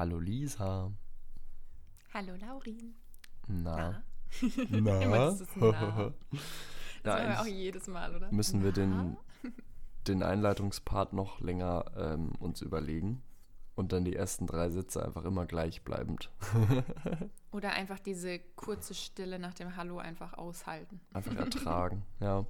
Hallo Lisa. Hallo Laurin. Na. Na. Immer Na. dieses Na. Das Na, machen wir auch jedes Mal, oder? müssen wir den, Na? den Einleitungspart noch länger ähm, uns überlegen und dann die ersten drei Sätze einfach immer gleichbleibend. Oder einfach diese kurze Stille nach dem Hallo einfach aushalten. Einfach ertragen, ja. Ja.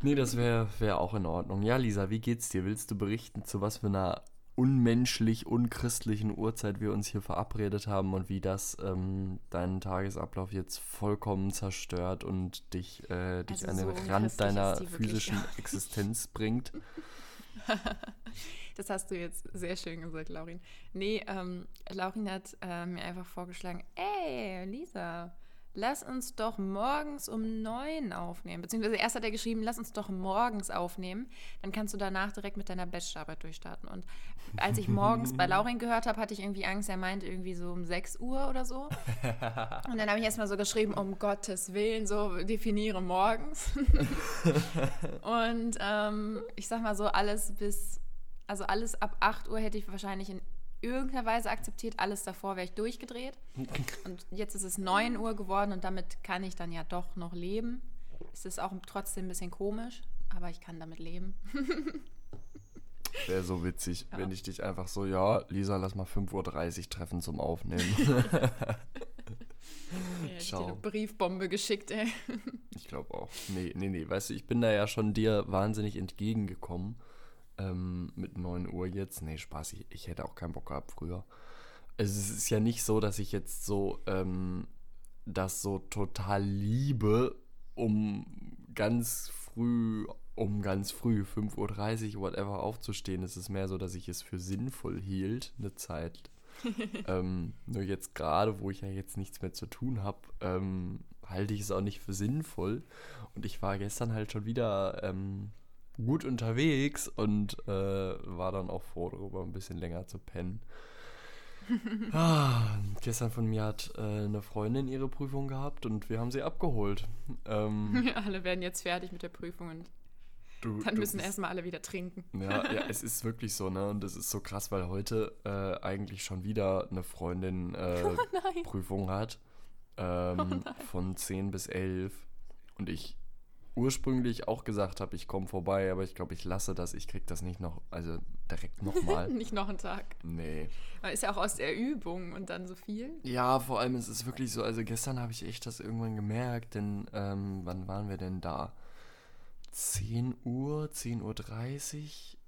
Nee, das wäre wär auch in Ordnung. Ja, Lisa, wie geht's dir? Willst du berichten, zu was für einer unmenschlich, unchristlichen Uhrzeit wir uns hier verabredet haben und wie das ähm, deinen Tagesablauf jetzt vollkommen zerstört und dich, äh, dich Also an so den unchristlich Rand deiner wirklich physischen. Existenz bringt? Das hast du jetzt sehr schön gesagt, Laurin. Nee, ähm, Laurin hat äh, mir einfach vorgeschlagen, ey, Lisa, lass uns doch morgens um neun aufnehmen. Beziehungsweise erst hat er geschrieben, lass uns doch morgens aufnehmen. Dann kannst du danach direkt mit deiner Bachelorarbeit durchstarten. Und als ich morgens bei Laurin gehört habe, hatte ich irgendwie Angst, er meinte irgendwie so um 6 Uhr oder so. Und dann habe ich erstmal so geschrieben, um Gottes Willen, so definiere morgens. Und ähm, ich sag mal so, alles bis, also alles ab 8 Uhr hätte ich wahrscheinlich in irgendeiner Weise akzeptiert. Alles davor wäre ich durchgedreht. Und jetzt ist es 9 Uhr geworden und damit kann ich dann ja doch noch leben. Es ist auch trotzdem ein bisschen komisch, aber ich kann damit leben. Wäre so witzig, Ja. wenn ich dich einfach so, ja, Lisa, lass mal 5.30 Uhr treffen zum Aufnehmen. Ja, ich hab dir Ciao. eine Briefbombe geschickt, ey. Ich glaube auch. Nee, nee, nee. Weißt du, ich bin da ja schon dir wahnsinnig entgegengekommen. Ähm, mit 9 Uhr jetzt. Nee, Spaß, ich, ich hätte auch keinen Bock gehabt früher. Also, es ist ja nicht so, dass ich jetzt so ähm, das so total liebe, um ganz früh, um ganz früh, 5.30 Uhr, whatever, aufzustehen. Es ist mehr so, dass ich es für sinnvoll hielt, eine Zeit ähm, nur jetzt gerade, wo ich ja jetzt nichts mehr zu tun habe, ähm, halte ich es auch nicht für sinnvoll. Und ich war gestern halt schon wieder ähm, gut unterwegs und äh, war dann auch froh darüber, ein bisschen länger zu pennen. ah, gestern von mir hat äh, eine Freundin ihre Prüfung gehabt und wir haben sie abgeholt. Ähm, Alle werden jetzt fertig mit der Prüfung und du, dann du müssen bist- erstmal alle wieder trinken. Ja, ja, es ist wirklich so, ne? Und es ist so krass, weil heute äh, eigentlich schon wieder eine Freundin äh, Nein. Prüfung hat. Ähm, nein. von 10 bis 11. Und ich ursprünglich auch gesagt habe, ich komme vorbei, aber ich glaube, ich lasse das. Ich krieg das nicht noch, also direkt nochmal. Nicht noch einen Tag. nee. Man ist ja auch aus der Übung und dann so viel. Ja, vor allem es ist wirklich so, also gestern habe ich echt das irgendwann gemerkt, denn ähm, wann waren wir denn da? 10 Uhr, 10.30 Uhr? 30?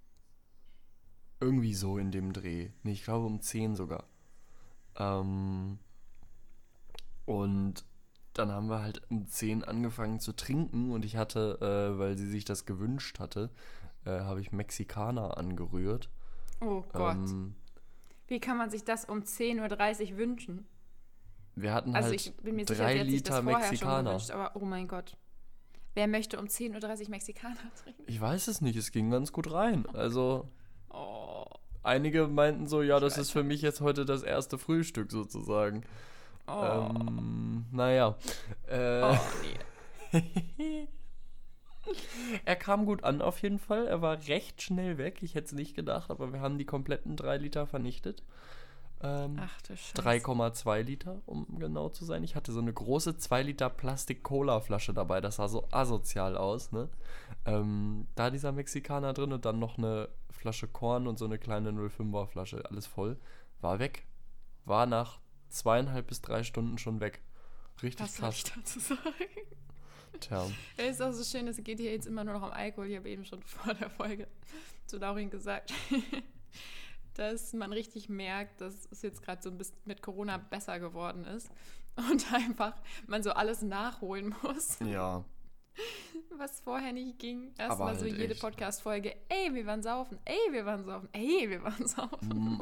Irgendwie so in dem Dreh. Nee, ich glaube um 10 sogar. Ähm, und dann haben wir halt um 10 angefangen zu trinken und ich hatte, äh, weil sie sich das gewünscht hatte, äh, habe ich Mexikaner angerührt. Oh Gott. Ähm, Wie kann man sich das um 10.30 Uhr wünschen? wir hatten Also halt ich bin mir sicher, drei sie hat sich das Liter Mexikaner. gewünscht, aber oh mein Gott. Wer möchte um 10.30 Uhr Mexikaner trinken? Ich weiß es nicht, es ging ganz gut rein. Also Oh. einige meinten so, ja, das ist für mich jetzt heute das erste Frühstück sozusagen. Oh. Ähm, naja. Äh, oh, nee. er kam gut an auf jeden Fall. Er war recht schnell weg. Ich hätte es nicht gedacht, aber wir haben die kompletten drei Liter vernichtet. Ähm, Ach du Scheiße. 3,2 Liter, um genau zu sein. Ich hatte so eine große 2 Liter Plastik-Cola-Flasche dabei. Das sah so asozial aus, ne? Ähm, da dieser Mexikaner drin und dann noch eine Flasche Korn und so eine kleine 05er Flasche. Alles voll. War weg. War nach zweieinhalb bis drei Stunden schon weg. Richtig Was soll krass. ich dazu sagen? Tja. Es ist auch so schön, es geht hier jetzt immer nur noch um Alkohol. Ich habe eben schon vor der Folge zu Laurin gesagt, dass man richtig merkt, dass es jetzt gerade so ein bisschen mit Corona besser geworden ist und einfach man so alles nachholen muss, Ja. was vorher nicht ging. Erstmal so halt jede echt. Podcast-Folge, ey, wir waren saufen, ey, wir waren saufen, ey, wir waren saufen.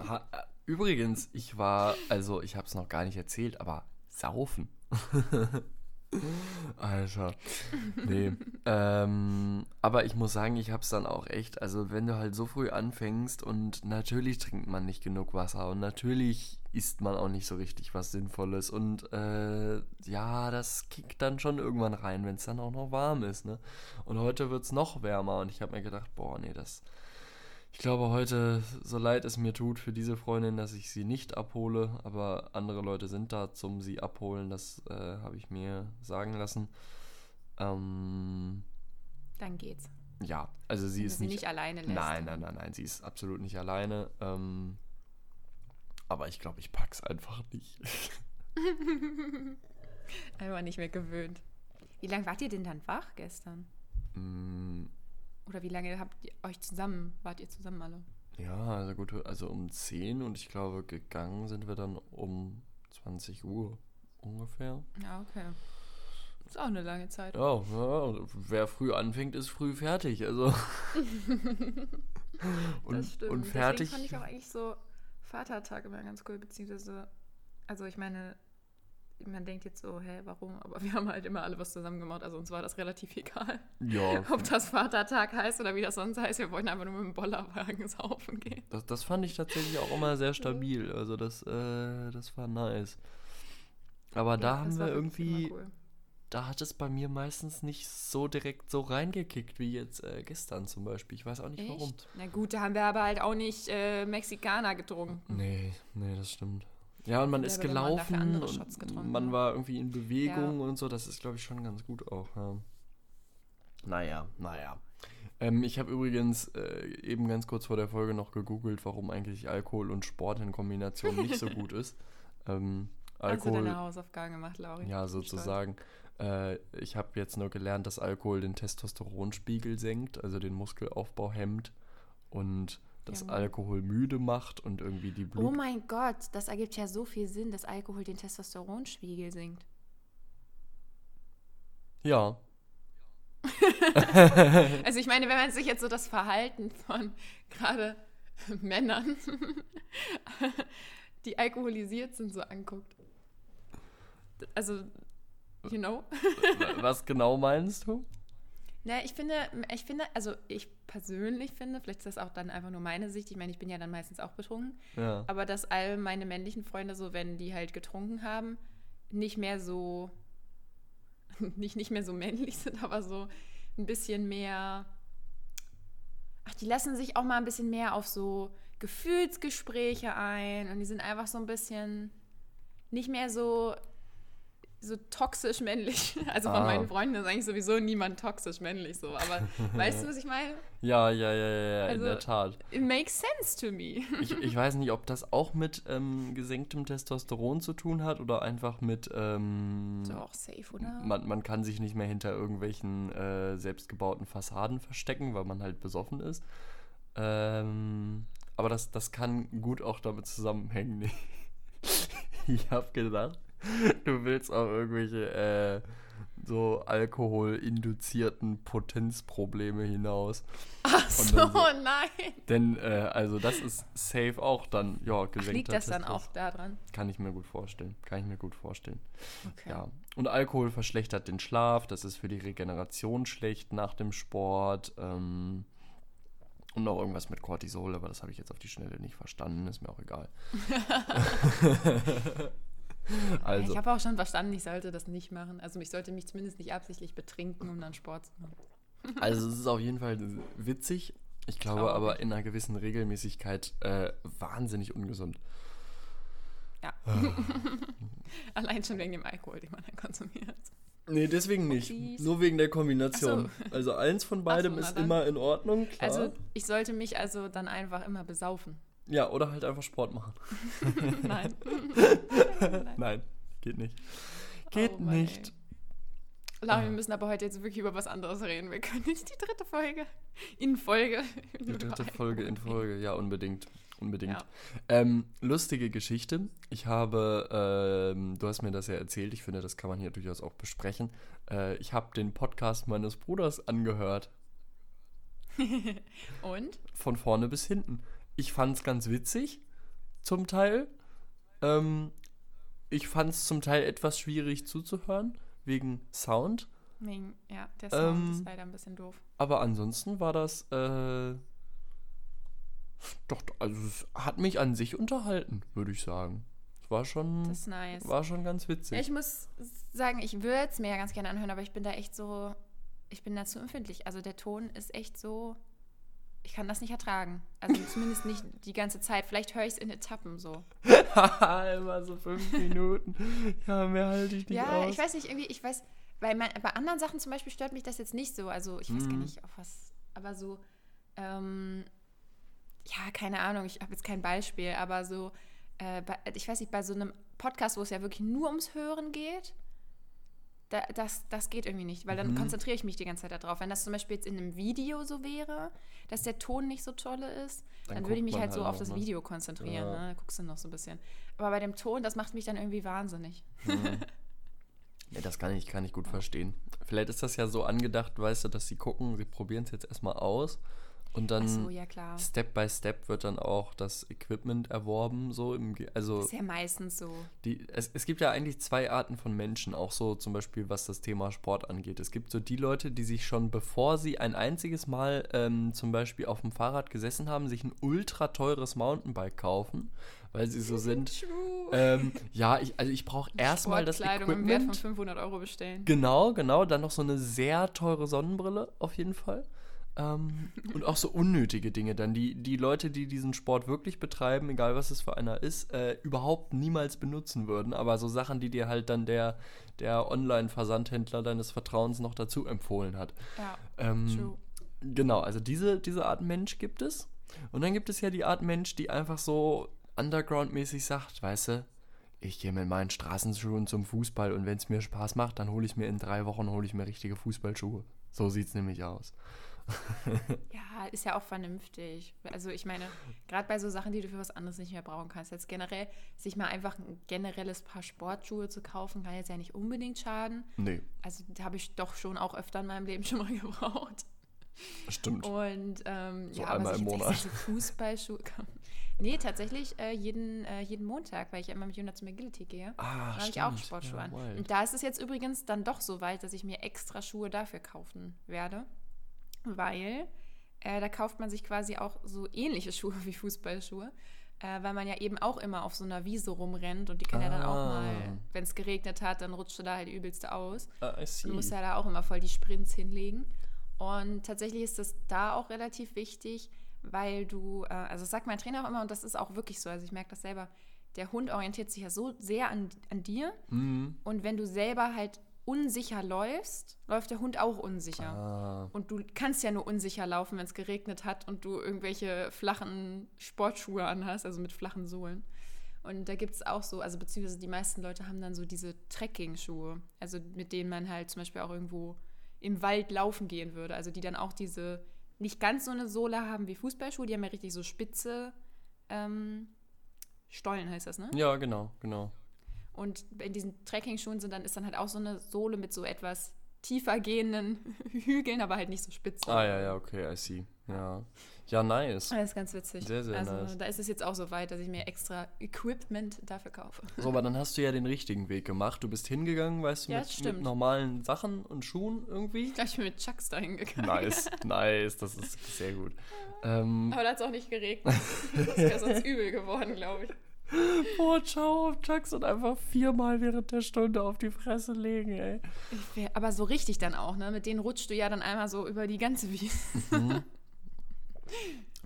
Übrigens, ich war, also ich habe es noch gar nicht erzählt, aber saufen. Alter. Nee. ähm, aber ich muss sagen, ich habe es dann auch echt, also wenn du halt so früh anfängst und natürlich trinkt man nicht genug Wasser und natürlich isst man auch nicht so richtig was Sinnvolles und äh, ja, das kickt dann schon irgendwann rein, wenn es dann auch noch warm ist, ne? Und heute wird es noch wärmer und ich habe mir gedacht, boah, nee, das, Ich glaube heute, so leid es mir tut für diese Freundin, dass ich sie nicht abhole, aber andere Leute sind da zum sie abholen, das äh, habe ich mir sagen lassen. Ähm, Dann geht's. ja, also sie Wenn ist sie nicht, nicht alleine lässt. Nein, nein, nein, nein, sie ist absolut nicht alleine. Ähm, aber ich glaube, ich pack's einfach nicht. Einfach nicht mehr gewöhnt. Wie lange wart ihr denn dann wach gestern? Oder wie lange habt ihr euch zusammen, wart ihr zusammen alle? ja, also gut, also um 10 und ich glaube, gegangen sind wir dann um 20 Uhr ungefähr. Ja, okay. Ist auch eine lange Zeit. Ja, ja wer früh anfängt, ist früh fertig. Also. und, das stimmt. und fertig. Deswegen fand ich auch eigentlich so Vatertag immer ganz cool, beziehungsweise, also ich meine, man denkt jetzt so, hä, warum? Aber wir haben halt immer alle was zusammen gemacht, also uns war das relativ egal. ja, Ob das Vatertag heißt oder wie das sonst heißt, wir wollten einfach nur mit dem Bollerwagen saufen gehen. das, das fand ich tatsächlich auch immer sehr stabil. Also das, äh, das war nice. Aber da Ja, haben das wir irgendwie, cool. da hat es bei mir meistens nicht so direkt so reingekickt wie jetzt äh, gestern zum Beispiel. Ich weiß auch nicht warum. Echt? Na gut, da haben wir aber halt auch nicht äh, Mexikaner getrunken. Nee, nee, das stimmt. Ja, und man Ja, ist gelaufen und man war irgendwie in Bewegung und so. Das ist, glaube ich, schon ganz gut auch. Ja. Naja, naja. Ähm, ich habe übrigens äh, eben ganz kurz vor der Folge noch gegoogelt, warum eigentlich Alkohol und Sport in Kombination nicht so gut ist. Ähm, Hast du deine Alkohol, Hausaufgaben gemacht, Lauri? ja, sozusagen. Äh, ich habe jetzt nur gelernt, dass Alkohol den Testosteronspiegel senkt, also den Muskelaufbau hemmt und dass Ja. Alkohol müde macht und irgendwie die Blut Oh mein Gott, das ergibt ja so viel Sinn, dass Alkohol den Testosteronspiegel sinkt. Ja, Also ich meine, wenn man sich jetzt so das Verhalten von gerade Männern, die alkoholisiert sind, so anguckt. Also, you know. Wa- Was genau meinst du? Na, ich finde, ich finde, also ich persönlich finde, vielleicht ist das auch dann einfach nur meine Sicht, ich meine, ich bin ja dann meistens auch betrunken, Ja. aber dass all meine männlichen Freunde so, wenn die halt getrunken haben, nicht mehr so, nicht, nicht mehr so männlich sind, aber so ein bisschen mehr, ach, die lassen sich auch mal ein bisschen mehr auf so Gefühlsgespräche ein und die sind einfach so ein bisschen nicht mehr so so toxisch männlich. Also von Ah. meinen Freunden ist eigentlich sowieso niemand toxisch männlich so. Aber weißt du, was ich meine? Ja, ja, ja, ja, ja in Also- der Tat. It makes sense to me. Ich, ich weiß nicht, ob das auch mit ähm, gesenktem Testosteron zu tun hat oder einfach mit. Ähm, So auch safe, oder? man, man kann sich nicht mehr hinter irgendwelchen äh, selbstgebauten Fassaden verstecken, weil man halt besoffen ist. Ähm, aber das, das kann gut auch damit zusammenhängen. ich habe gedacht, du willst auf irgendwelche äh, so alkoholinduzierten Potenzprobleme hinaus. Ach so, so- nein. Denn, äh, also das ist safe auch dann, ja, gesenkter Liegt das dann auch daran? Kann ich mir gut vorstellen. Kann ich mir gut vorstellen. Okay. Ja. Und Alkohol verschlechtert den Schlaf, das ist für die Regeneration schlecht nach dem Sport. Ähm, und noch irgendwas mit Cortisol, aber das habe ich jetzt auf die Schnelle nicht verstanden, ist mir auch egal. also, Ich habe auch schon verstanden, ich sollte das nicht machen. Also ich sollte mich zumindest nicht absichtlich betrinken, um dann Sport zu machen. also es ist auf jeden Fall witzig. Ich glaube Traurig. aber in einer gewissen Regelmäßigkeit äh, wahnsinnig ungesund. Ja. Allein schon wegen dem Alkohol, den man dann konsumiert. Nee, deswegen nicht. Upsies. Nur wegen der Kombination. Ach Also eins von beidem so, ist immer in Ordnung, klar. Also ich sollte mich also dann einfach immer besaufen. Ja, oder halt einfach Sport machen. Nein. Nein, geht nicht. Geht Oh nicht. Laura, wir müssen aber heute jetzt wirklich über was anderes reden. Wir können nicht die dritte Folge in Folge. Die dritte Folge in Folge, ja, unbedingt. Unbedingt. Ja. Ähm, lustige Geschichte. Ich habe, ähm, du hast mir das ja erzählt, ich finde, das kann man hier durchaus auch besprechen. Äh, ich habe den Podcast meines Bruders angehört. Und? Von vorne bis hinten. Ich fand es ganz witzig, zum Teil. Ähm, ich fand es zum Teil etwas schwierig zuzuhören, wegen Sound. Wegen, ja, der Sound Ähm, ist leider ein bisschen doof. Aber ansonsten war das, äh, doch, also es hat mich an sich unterhalten, würde ich sagen. Es war schon, Das ist nice. war schon ganz witzig. Ich muss sagen, ich würde es mir ja ganz gerne anhören, aber ich bin da echt so, ich bin da zu empfindlich. Also der Ton ist echt so, ich kann das nicht ertragen. Also zumindest nicht die ganze Zeit. Vielleicht höre ich es in Etappen so. Immer so fünf Minuten. Ja, mehr halte ich nicht ja, aus. ich weiß nicht, irgendwie, ich weiß, weil man, bei anderen Sachen zum Beispiel stört mich das jetzt nicht so. Also ich weiß gar Mhm. nicht, auf was, aber so, ähm, ja, keine Ahnung, ich habe jetzt kein Beispiel, aber so, äh, bei, ich weiß nicht, bei so einem Podcast, wo es ja wirklich nur ums Hören geht, da, das, das geht irgendwie nicht, weil dann Mhm. konzentriere ich mich die ganze Zeit darauf. Wenn das zum Beispiel jetzt in einem Video so wäre, dass der Ton nicht so tolle ist, Dann dann, würde ich mich man halt so halt auf das? Video konzentrieren. Ja. Ne? Da guckst du noch so ein bisschen. Aber bei dem Ton, das macht mich dann irgendwie wahnsinnig. Ja, das kann ich, kann ich gut verstehen. Vielleicht ist das ja so angedacht, weißt du, dass sie gucken, sie probieren es jetzt erstmal aus und dann so, ja. Step by Step wird dann auch das Equipment erworben, so im, Ge- also Ist ja meistens so. die, es, es gibt ja eigentlich zwei Arten von Menschen, auch so zum Beispiel was das Thema Sport angeht. Es gibt so die Leute, die sich schon bevor sie ein einziges Mal ähm, zum Beispiel auf dem Fahrrad gesessen haben, sich ein ultra teures Mountainbike kaufen, weil sie so sind. Ähm, ja, ich, also ich brauche erstmal das Sportkleidung im Wert von Equipment. 500 Euro bestellen. Genau, genau. Dann noch so eine sehr teure Sonnenbrille auf jeden Fall. Ähm, und auch so unnötige Dinge dann, die die Leute, die diesen Sport wirklich betreiben, egal was es für einer ist, äh, überhaupt niemals benutzen würden. Aber so Sachen, die dir halt dann der, der Online-Versandhändler deines Vertrauens noch dazu empfohlen hat. Ja, Ähm, true. Genau, also diese, diese Art Mensch gibt es. Und dann gibt es ja die Art Mensch, die einfach so underground-mäßig sagt, weißt du, ich gehe mit meinen Straßenschuhen zum Fußball und wenn es mir Spaß macht, dann hole ich mir in drei Wochen hole ich mir richtige Fußballschuhe. So sieht es nämlich aus. Ja, ist ja auch vernünftig. Also ich meine, gerade bei so Sachen, die du für was anderes nicht mehr brauchen kannst, jetzt generell, sich mal einfach ein generelles Paar Sportschuhe zu kaufen, kann jetzt ja nicht unbedingt schaden. Nee, Also habe ich doch schon auch öfter in meinem Leben schon mal gebraucht. stimmt. Und ähm, So ja, einmal aber im Monat. Fußballschuhe. Nee, tatsächlich äh, jeden, äh, jeden Montag, weil ich ja immer mit Jonas zum Agility gehe. Ah, Da habe ich auch Sportschuhe an. wild. Und da ist es jetzt übrigens dann doch so weit, dass ich mir extra Schuhe dafür kaufen werde. Weil äh, da kauft man sich quasi auch so ähnliche Schuhe wie Fußballschuhe. Äh, weil man ja eben auch immer auf so einer Wiese rumrennt und die kann ja dann auch Ah. mal, wenn es geregnet hat, dann rutscht du da halt übelste aus. Ah. Du musst ja da auch immer voll die Sprints hinlegen. Und tatsächlich ist das da auch relativ wichtig, weil du, äh, also das sagt mein Trainer auch immer, und das ist auch wirklich so, also ich merke das selber, der Hund orientiert sich ja so sehr an, an dir. Mhm. Und wenn du selber halt unsicher läufst, läuft der Hund auch unsicher. Ah, Und du kannst ja nur unsicher laufen, wenn es geregnet hat und du irgendwelche flachen Sportschuhe anhast, also mit flachen Sohlen. Und da gibt es auch so, also beziehungsweise die meisten Leute haben dann so diese Trekking-Schuhe, also mit denen man halt zum Beispiel auch irgendwo im Wald laufen gehen würde. Also die dann auch diese, nicht ganz so eine Sohle haben wie Fußballschuhe, die haben ja richtig so spitze ähm, Stollen, heißt das, ne? ja, genau, genau. Und in diesen Trekking-Schuhen sind dann, ist dann halt auch so eine Sohle mit so etwas tiefer gehenden Hügeln, aber halt nicht so spitz. Ah, ja, ja, okay, I see. Ja, ja nice. Das ist ganz witzig. Sehr, sehr also nice. da ist es jetzt auch so weit, dass ich mir extra Equipment dafür kaufe. So, aber dann hast du ja den richtigen Weg gemacht. Du bist hingegangen, weißt du, Ja, mit, mit normalen Sachen und Schuhen irgendwie. Ich glaube, ich bin mit Chucks dahin gegangen. Nice, nice, das ist sehr gut. Ähm, Aber da hat es auch nicht geregnet. Das wäre sonst übel geworden, glaube ich. boah, ciao auf Chucks und einfach viermal während der Stunde auf die Fresse legen, ey. Aber so richtig dann auch, ne? Mit denen rutschst du ja dann einmal so über die ganze Wiese.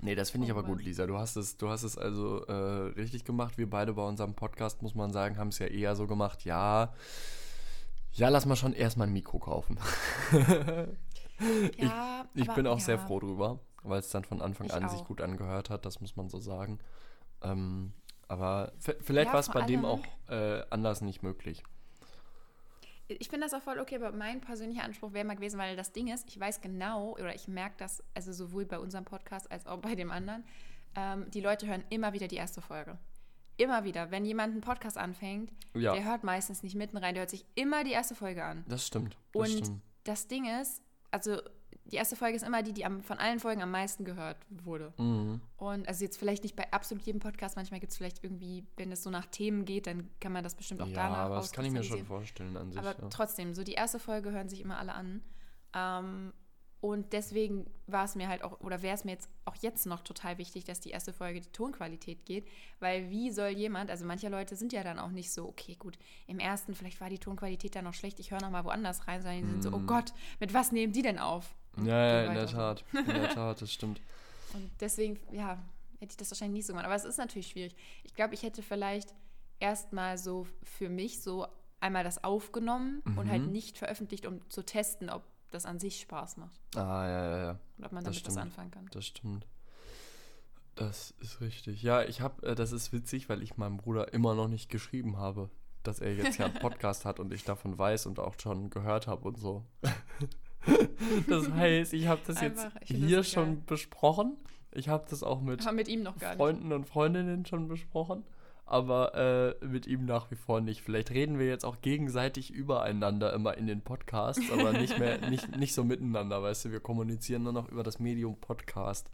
Nee, das finde ich Oh aber gut. Lisa. Du hast es, du hast es also äh, richtig gemacht. Wir beide bei unserem Podcast, muss man sagen, haben es ja eher so gemacht, ja, ja, lass mal schon erstmal ein Mikro kaufen. Ja, Ich aber, bin auch ja. sehr froh drüber, weil es dann von Anfang Ich an sich auch. gut angehört hat, das muss man so sagen. Ähm, aber vielleicht Ja, war es bei dem allem- auch äh, anders nicht möglich. Ich finde das auch voll okay, aber mein persönlicher Anspruch wäre mal gewesen, weil das Ding ist, ich weiß genau, oder ich merke das, also sowohl bei unserem Podcast als auch bei dem anderen, ähm, die Leute hören immer wieder die erste Folge. Immer wieder. Wenn jemand einen Podcast anfängt, Ja. der hört meistens nicht mitten rein, der hört sich immer die erste Folge an. Das stimmt. Das Und stimmt. das Ding ist, also die erste Folge ist immer die, die am, von allen Folgen am meisten gehört wurde. Mhm. Und also jetzt vielleicht nicht bei absolut jedem Podcast, manchmal gibt es vielleicht irgendwie, wenn es so nach Themen geht, dann kann man das bestimmt auch Ja, danach aber das kann ich mir schon vorstellen an sich. Aber ja. trotzdem, so die erste Folge hören sich immer alle an. Ähm, und deswegen war es mir halt auch, oder wäre es mir jetzt auch jetzt noch total wichtig, dass die erste Folge die Tonqualität geht. Weil wie soll jemand, also manche Leute sind ja dann auch nicht so, okay, gut, im ersten, vielleicht war die Tonqualität dann noch schlecht, ich höre noch mal woanders rein, sondern die sind so, oh Gott, mit was nehmen die denn auf? Ja, ja, in der. Tat. In der Tat, das stimmt. Und deswegen, ja, hätte ich das wahrscheinlich nicht so gemacht. Aber es ist natürlich schwierig. Ich glaube, ich hätte vielleicht erstmal so für mich so einmal das aufgenommen und halt Mhm. nicht veröffentlicht, um zu testen, ob das an sich Spaß macht. Ah, ja, ja, ja. Und ob man damit was anfangen kann. Das stimmt. Das ist richtig. Ja, ich habe, äh, das ist witzig, weil ich meinem Bruder immer noch nicht geschrieben habe, dass er jetzt ja einen Podcast hat und ich davon weiß und auch schon gehört habe und so. das heißt, ich habe das jetzt Einfach, das hier so schon geil. besprochen. Ich habe das auch mit mit ihm noch gar nicht. Freunden und Freundinnen schon besprochen, aber äh, mit ihm nach wie vor nicht. Vielleicht reden wir jetzt auch gegenseitig übereinander immer in den Podcasts, aber nicht mehr, nicht, nicht so miteinander, weißt du, wir kommunizieren nur noch über das Medium Podcast.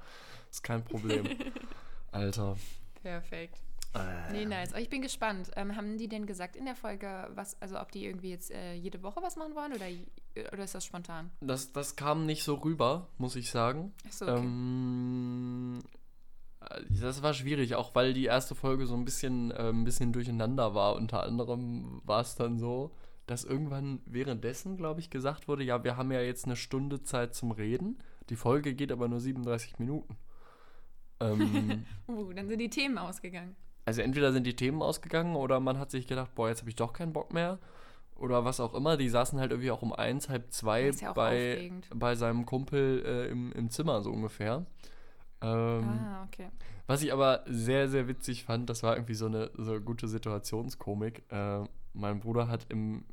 Ist kein Problem. Alter. Perfekt. Äh, Nee, nice. Aber ich bin gespannt. Ähm, haben die denn gesagt in der Folge, was, also ob die irgendwie jetzt äh, jede Woche was machen wollen oder, oder ist das spontan? Das, das kam nicht so rüber, muss ich sagen. Achso, okay. Ähm, äh, das war schwierig, auch weil die erste Folge so ein bisschen, äh, ein bisschen durcheinander war. Unter anderem war es dann so, dass irgendwann währenddessen, glaube ich, gesagt wurde, ja, wir haben ja jetzt eine Stunde Zeit zum Reden. Die Folge geht aber nur 37 Minuten. Ähm, uh, dann sind die Themen ausgegangen. Also entweder sind die Themen ausgegangen oder man hat sich gedacht, boah, jetzt habe ich doch keinen Bock mehr. Oder was auch immer. Die saßen halt irgendwie auch um eins, halb zwei ja bei, aufregend. bei seinem Kumpel äh, im, im Zimmer so ungefähr. Ähm, ah, okay. Was ich aber sehr, sehr witzig fand, das war irgendwie so eine so gute Situationskomik. Äh, mein Bruder hat im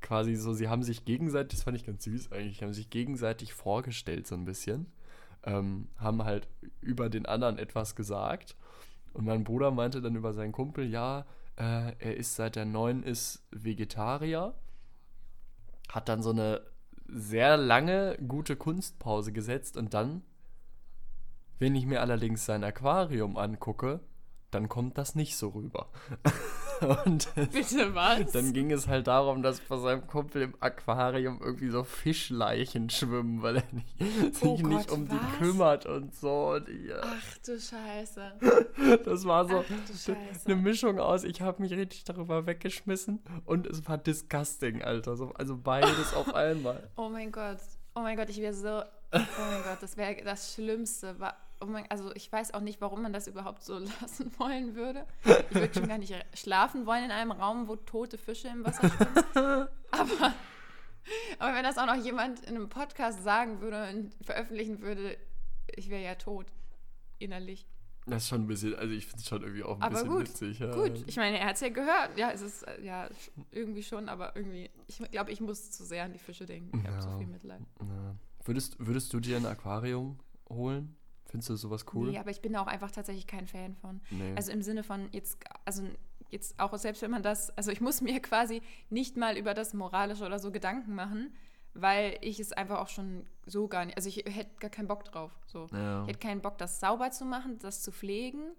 quasi so, sie haben sich gegenseitig, das fand ich ganz süß eigentlich, haben sich gegenseitig vorgestellt so ein bisschen. Ähm, haben halt über den anderen etwas gesagt. Und mein Bruder meinte dann über seinen Kumpel, ja, äh, er ist seit der neun ist Vegetarier. Hat dann so eine sehr lange, gute Kunstpause gesetzt und dann wenn ich mir allerdings sein Aquarium angucke, dann kommt das nicht so rüber. Und Bitte was? dann ging es halt darum, dass bei seinem Kumpel im Aquarium irgendwie so Fischleichen schwimmen, weil er nicht, sich Oh nicht Gott, um die was? kümmert und so. Und ja, Ach du Scheiße. das war so eine Mischung aus, ich habe mich richtig darüber weggeschmissen und es war disgusting, Alter. So, also beides auf einmal. Oh mein Gott. Oh mein Gott, ich wäre so. Oh mein Gott, das wäre das Schlimmste. War, oh mein, also ich weiß auch nicht, warum man das überhaupt so lassen wollen würde. Ich würde schon gar nicht schlafen wollen in einem Raum, wo tote Fische im Wasser schwimmen. Aber, aber wenn das auch noch jemand in einem Podcast sagen würde und veröffentlichen würde, ich wäre ja tot. Innerlich. Das ist schon ein bisschen, also ich finde es schon irgendwie auch ein Aber bisschen gut, witzig. Ja. Gut, ich meine, er hat es ja gehört. Ja, es ist ja irgendwie schon, aber irgendwie, ich glaube, ich muss zu sehr an die Fische denken. Ich habe so Ja. viel Mitleid. Ja. Würdest, würdest du dir ein Aquarium holen? Findest du sowas cool? Nee, aber ich bin auch einfach tatsächlich kein Fan von. Nee. Also im Sinne von jetzt, also jetzt auch selbst wenn man das, also ich muss mir quasi nicht mal über das Moralische oder so Gedanken machen, weil ich es einfach auch schon so gar nicht, also ich hätte gar keinen Bock drauf. So. ja. Ich hätte keinen Bock, das sauber zu machen, das zu pflegen.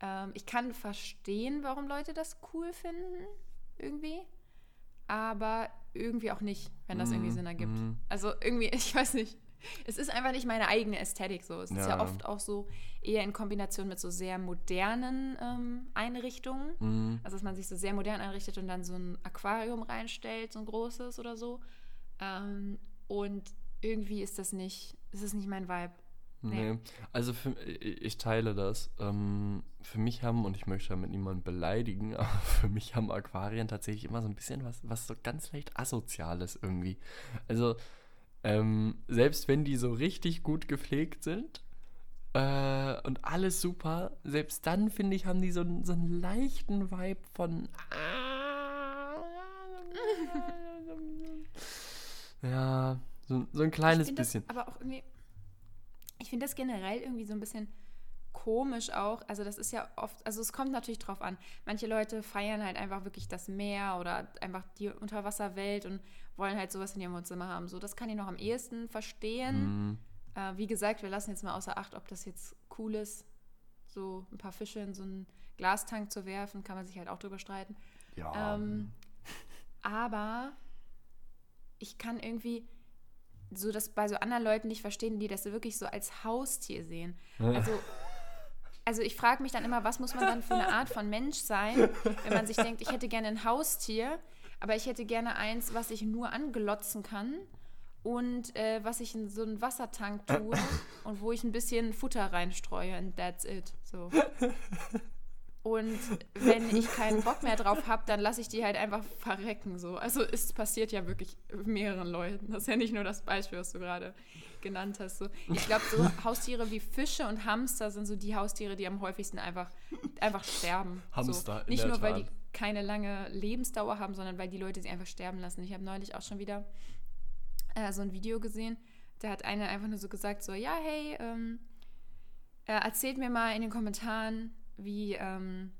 Ähm, ich kann verstehen, warum Leute das cool finden, irgendwie. Aber irgendwie auch nicht, wenn das irgendwie Mhm, Sinn ergibt. mhm. Also irgendwie, ich weiß nicht. Es ist einfach nicht meine eigene Ästhetik so. Es ist ja Ja. oft auch so eher in Kombination mit so sehr modernen ähm, Einrichtungen. Mhm. Also, dass man sich so sehr modern einrichtet und dann so ein Aquarium reinstellt, so ein großes oder so. Ähm, und irgendwie ist das nicht, ist das nicht mein Vibe. Nee. Nee. Also für, ich ich teile das. Ähm, für mich haben, und ich möchte damit niemanden beleidigen, aber für mich haben Aquarien tatsächlich immer so ein bisschen was, was so ganz leicht Asoziales irgendwie. Also, ähm, selbst wenn die so richtig gut gepflegt sind äh, und alles super, selbst dann finde ich, haben die so, einen- so einen leichten Vibe von. Ja, so, so ein kleines bisschen. aber auch irgendwie, ich finde das generell irgendwie so ein bisschen komisch auch. Also das ist ja oft, also es kommt natürlich drauf an. Manche Leute feiern halt einfach wirklich das Meer oder einfach die Unterwasserwelt und wollen halt sowas in ihrem Wohnzimmer haben. So, das kann ich noch am ehesten verstehen. Mhm. Äh, wie gesagt, wir lassen jetzt mal außer Acht, ob das jetzt cool ist, so ein paar Fische in so einen Glastank zu werfen, kann man sich halt auch drüber streiten. Ja. Ähm, aber ich kann irgendwie so das bei so anderen Leuten nicht verstehen, die das wirklich so als Haustier sehen. Also, also ich frage mich dann immer, was muss man dann für eine Art von Mensch sein, wenn man sich denkt, ich hätte gerne ein Haustier, aber ich hätte gerne eins, was ich nur anglotzen kann und äh, was ich in so einen Wassertank tue und wo ich ein bisschen Futter reinstreue und that's it. So. Und wenn ich keinen Bock mehr drauf habe, dann lasse ich die halt einfach verrecken. So. Also es passiert ja wirklich mehreren Leuten. Das ist ja nicht nur das Beispiel, was du gerade genannt hast. So. Ich glaube, so Haustiere wie Fische und Hamster sind so die Haustiere, die am häufigsten einfach, einfach sterben. Hamster, so. Nicht nur, weil die keine lange Lebensdauer haben, sondern weil die Leute sie einfach sterben lassen. Ich habe neulich auch schon wieder äh, so ein Video gesehen. Da hat einer einfach nur so gesagt, so, ja, hey, ähm, äh, erzählt mir mal in den Kommentaren, wie, ähm,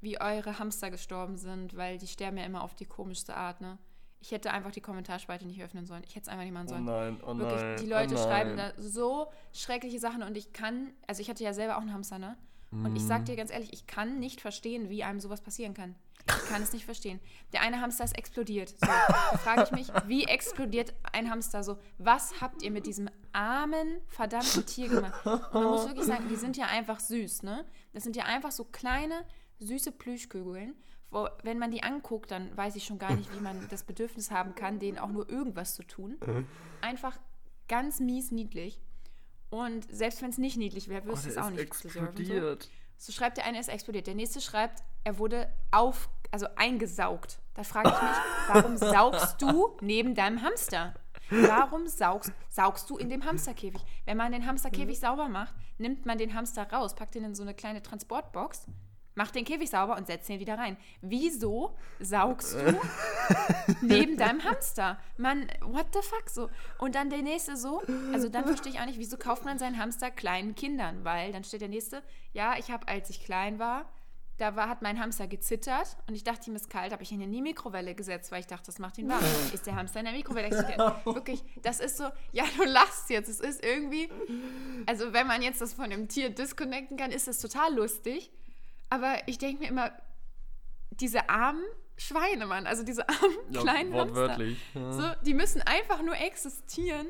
wie eure Hamster gestorben sind, weil die sterben ja immer auf die komischste Art, ne? Ich hätte einfach die Kommentarspalte nicht öffnen sollen. Ich hätte es einfach nicht machen sollen. Oh nein, oh Wirklich, nein. die Leute oh schreiben da so schreckliche Sachen und ich kann, also ich hatte ja selber auch einen Hamster, ne? Und ich sag Mhm. dir ganz ehrlich, ich kann nicht verstehen, wie einem sowas passieren kann. Ich kann es nicht verstehen. Der eine Hamster ist explodiert. So, da frage ich mich, wie explodiert ein Hamster so? Was habt ihr mit diesem armen, verdammten Tier gemacht? Und man muss wirklich sagen, die sind ja einfach süß, ne? Das sind ja einfach so kleine, süße Plüschkugeln. Wo, wenn man die anguckt, dann weiß ich schon gar nicht, wie man das Bedürfnis haben kann, denen auch nur irgendwas zu tun. Einfach ganz mies niedlich. Und selbst wenn es nicht niedlich wäre, Oh, wirst du der es auch nicht deserven, so. explodiert. So schreibt der eine, er ist explodiert. Der nächste schreibt, er wurde auf, also eingesaugt. Da frage ich mich, warum saugst du neben deinem Hamster? Warum saugst, saugst du in dem Hamsterkäfig? Wenn man den Hamsterkäfig sauber macht, nimmt man den Hamster raus, packt ihn in so eine kleine Transportbox, macht den Käfig sauber und setzt ihn wieder rein. Wieso saugst du neben deinem Hamster? Man, what the fuck so? Und dann der nächste so, also dann verstehe ich auch nicht, wieso kauft man seinen Hamster kleinen Kindern? Weil dann steht der nächste, ja, ich habe, als ich klein war, da war, hat mein Hamster gezittert und ich dachte, ihm ist kalt, habe ich ihn in die Mikrowelle gesetzt, weil ich dachte, das macht ihn warm. Ist der Hamster in der Mikrowelle explodiert? Wirklich, das ist so, ja, du lachst jetzt. Es ist irgendwie, also wenn man jetzt das von dem Tier disconnecten kann, ist das total lustig. Aber ich denke mir immer, diese armen Schweine, Mann, also diese armen Ja, kleinen Hamster. Ja. So, die müssen einfach nur existieren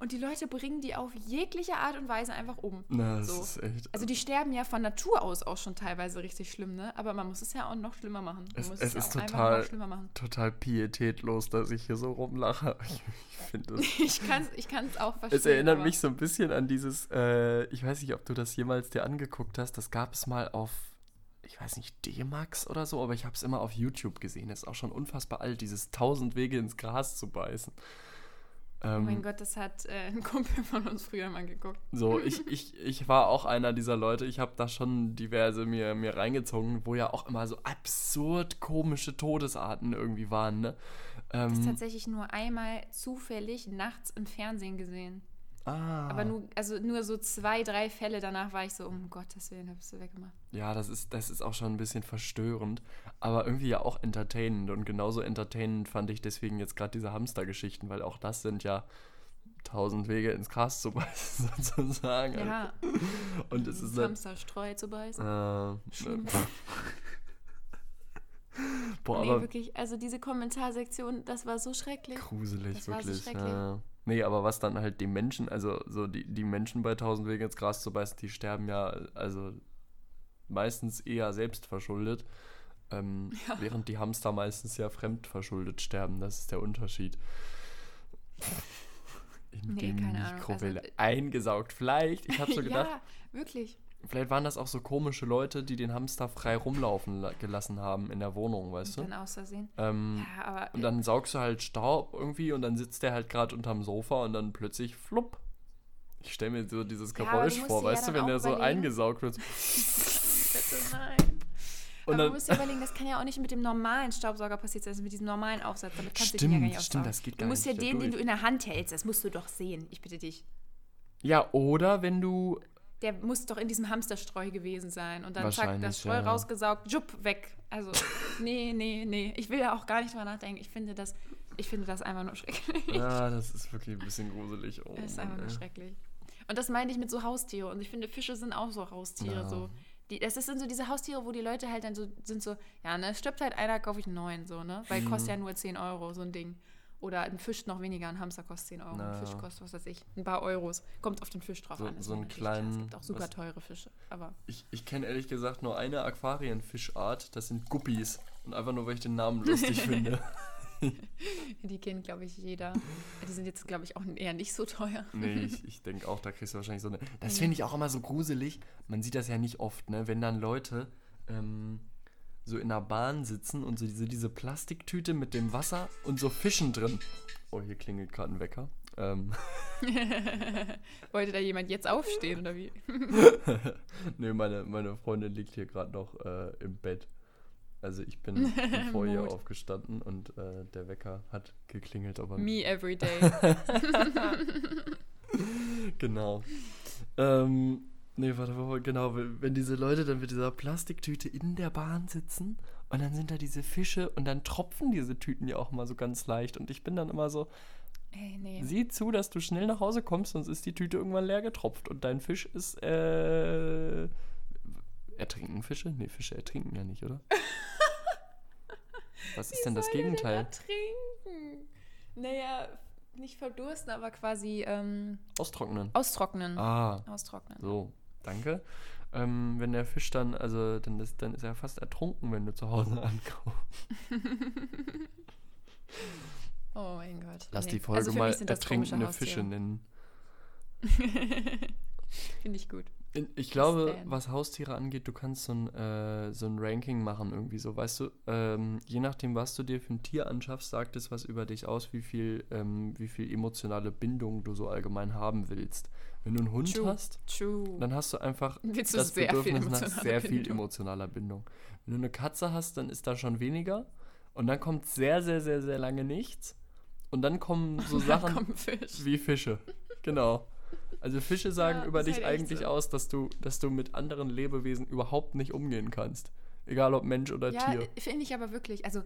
und die Leute bringen die auf jegliche Art und Weise einfach um. Na, das so. ist echt. Also die sterben ja von Natur aus auch schon teilweise richtig schlimm, ne? Aber man muss es ja auch noch schlimmer machen. Man Es, muss es ja ist total, noch schlimmer machen. total pietätlos, dass ich hier so rumlache. Ich, ich finde das. Ich kann es ich kann's auch verstehen. Es erinnert mich so ein bisschen an dieses, äh, ich weiß nicht, ob du das jemals dir angeguckt hast, das gab es mal auf, ich weiß nicht, D-Max oder so, aber ich habe es immer auf YouTube gesehen. Das ist auch schon unfassbar alt, dieses 1000 Wege ins Gras zu beißen. Oh Ähm, mein Gott, das hat äh, ein Kumpel von uns früher mal geguckt. So, ich, ich, ich war auch einer dieser Leute. Ich habe da schon diverse mir, mir reingezogen, wo ja auch immer so absurd komische Todesarten irgendwie waren, ne? Das Ähm, tatsächlich nur einmal zufällig nachts im Fernsehen gesehen. Ah, Aber nur, also nur so zwei, drei Fälle danach war ich so, um Gottes Willen, hab ich so weggemacht. ja, das ist, das ist auch schon ein bisschen verstörend, aber irgendwie ja auch entertainend. Und genauso entertainend fand ich deswegen jetzt gerade diese Hamstergeschichten, weil auch das sind ja tausend Wege ins Gras zu beißen, sozusagen. Ja, Und es ist halt, Hamsterstreu zu beißen. äh, Schlimm. Boah, nee, aber wirklich, also diese Kommentarsektion, das war so schrecklich. Gruselig, Das war so wirklich. schrecklich. ja. Nee, aber was dann halt die Menschen, also so die, die Menschen bei Tausend Wege ins Gras zu beißen, die sterben ja also meistens eher selbst verschuldet, ähm, Ja. während die Hamster meistens ja fremd verschuldet sterben. Das ist der Unterschied. In Nee, die Mikrowelle also, eingesaugt. Vielleicht, ich habe so gedacht, ja, wirklich. Vielleicht waren das auch so komische Leute, die den Hamster frei rumlaufen la- gelassen haben in der Wohnung, weißt du? Dann aus Versehen. Ähm, Ja, aber und dann saugst du halt Staub irgendwie und dann sitzt der halt gerade unterm Sofa und dann plötzlich flupp. Ich stelle mir so dieses Ja, Geräusch du musst vor, dir ja weißt du, wenn der so eingesaugt wird. bitte nein. Und aber dann, du musst dir überlegen, das kann ja auch nicht mit dem normalen Staubsauger passiert sein, also mit diesem normalen Aufsatz. Damit kannst du den ja gar stimmt, nicht stimmt, das geht Du gar musst ja nicht. den, den du durch. in der Hand hältst, das musst du doch sehen. Ich bitte dich. ja, oder wenn du. Der muss doch in diesem Hamsterstreu gewesen sein. Und dann zack, das Streu ja. rausgesaugt, jupp, weg. Also, nee, nee, nee. Ich will ja auch gar nicht drüber nachdenken. Ich finde das, ich finde das einfach nur schrecklich. Ja, das ist wirklich ein bisschen gruselig. Oh, Das ist einfach nur schrecklich. Und das meine ich mit so Haustiere. Und ich finde, Fische sind auch so Haustiere. Ja. So. Die, das sind so diese Haustiere, wo die Leute halt dann so sind so, ja, ne, stirbt halt einer, kaufe ich einen neuen, so, ne? Weil Mhm. kostet ja nur 10 Euro, so ein Ding. Oder ein Fisch noch weniger, ein Hamster kostet 10 Euro. Na Ein Fisch kostet, was weiß ich, ein paar Euros. Kommt auf den Fisch drauf So- an. so einen klar. Es kleinen- gibt auch super was- teure Fische. Aber Ich, ich kenne ehrlich gesagt nur eine Aquarienfischart, das sind Guppies. Und einfach nur, weil ich den Namen lustig finde. die kennt, glaube ich, jeder. Die sind jetzt, glaube ich, auch eher nicht so teuer. Nee, ich, ich denke auch, da kriegst du wahrscheinlich so eine. Das finde ich auch immer so gruselig. Man sieht das ja nicht oft, ne? Wenn dann Leute ähm, so in der Bahn sitzen und so diese, diese Plastiktüte mit dem Wasser und so Fischen drin. Oh, hier klingelt gerade ein Wecker. Ähm, Wollte da jemand jetzt aufstehen oder wie? nee, meine, meine Freundin liegt hier gerade noch äh, im Bett. Also ich bin, bin vor ihr aufgestanden und äh, der Wecker hat geklingelt, aber Me every day. Genau. Ähm, nee, warte, warte, genau, wenn diese Leute dann mit dieser Plastiktüte in der Bahn sitzen und dann sind da diese Fische und dann tropfen diese Tüten ja auch mal so ganz leicht und ich bin dann immer so, Ey, nee. sieh zu, dass du schnell nach Hause kommst, sonst ist die Tüte irgendwann leer getropft und dein Fisch ist, äh, ertrinken Fische? Nee, Fische ertrinken ja nicht, oder? Was ist denn das Gegenteil? denn Trinken. Naja, nicht verdursten, aber quasi ähm, Austrocknen. austrocknen. Ah, Austrocknen. So, danke. Ähm, wenn der Fisch dann, also dann ist, dann ist er fast ertrunken, wenn du zu Hause ankommst. Oh mein Gott. Lass nee. die Folge Also mal ertrinkende Fische nennen. Finde ich gut. Ich glaube, was Haustiere angeht, du kannst so ein, äh, so ein Ranking machen irgendwie so, weißt du, ähm, je nachdem, was du dir für ein Tier anschaffst, sagt es was über dich aus, wie viel, ähm, wie viel emotionale Bindung du so allgemein haben willst. Wenn du einen Hund True. hast, True. dann hast du einfach Willst du das sehr viel Bedürfnis nach sehr viel Bindung? emotionaler Bindung. Wenn du eine Katze hast, dann ist da schon weniger und dann kommt sehr, sehr, sehr, sehr lange nichts und dann kommen so Sachen Komm, Fisch. wie Fische. Genau. Also Fische sagen Ja, über dich halt eigentlich so. aus, dass du, dass du mit anderen Lebewesen überhaupt nicht umgehen kannst. Egal ob Mensch oder Ja, Tier. finde ich aber wirklich. Also,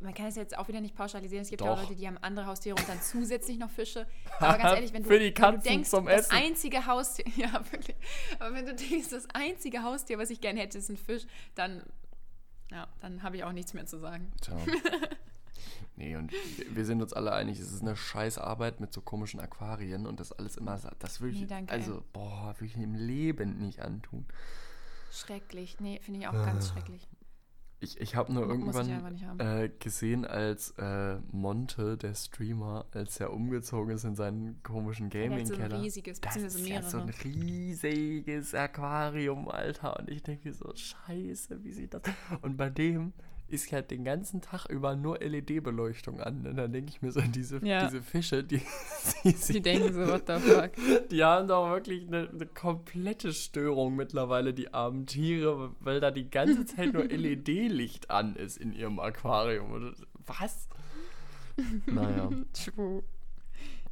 man kann es jetzt auch wieder nicht pauschalisieren. Es gibt ja auch Doch. Leute, die haben andere Haustiere und dann zusätzlich noch Fische. Aber ganz ehrlich, wenn du, Für die Katzen du denkst, zum das Essen. einzige Haustier, ja wirklich, aber wenn du denkst, das einzige Haustier, was ich gerne hätte, ist ein Fisch, dann, ja, dann habe ich auch nichts mehr zu sagen. Tja. Nee, und wir- sind uns alle einig, es ist eine scheiß Arbeit mit so komischen Aquarien und das alles immer, das will ich, Nee, danke, ey. also, boah, will ich im Leben nicht antun. Schrecklich. Nee, finde ich auch ganz schrecklich. Ich, ich habe nur irgendwann äh, gesehen, als äh, Monte, der Streamer, als er umgezogen ist in seinen komischen hat so ein Gaming-Keller. riesiges, Das ist ja so ein riesiges Aquarium, Alter. Und ich denke so, scheiße, wie sieht das... Und bei dem ist ja den ganzen Tag über nur LED-Beleuchtung an. Und dann denke ich mir so, diese, Ja. diese Fische, die, die, die denken so, what the fuck. die haben doch wirklich eine, eine komplette Störung mittlerweile, die armen Tiere, weil da die ganze Zeit nur LED-Licht an ist in ihrem Aquarium. Was? Naja. True.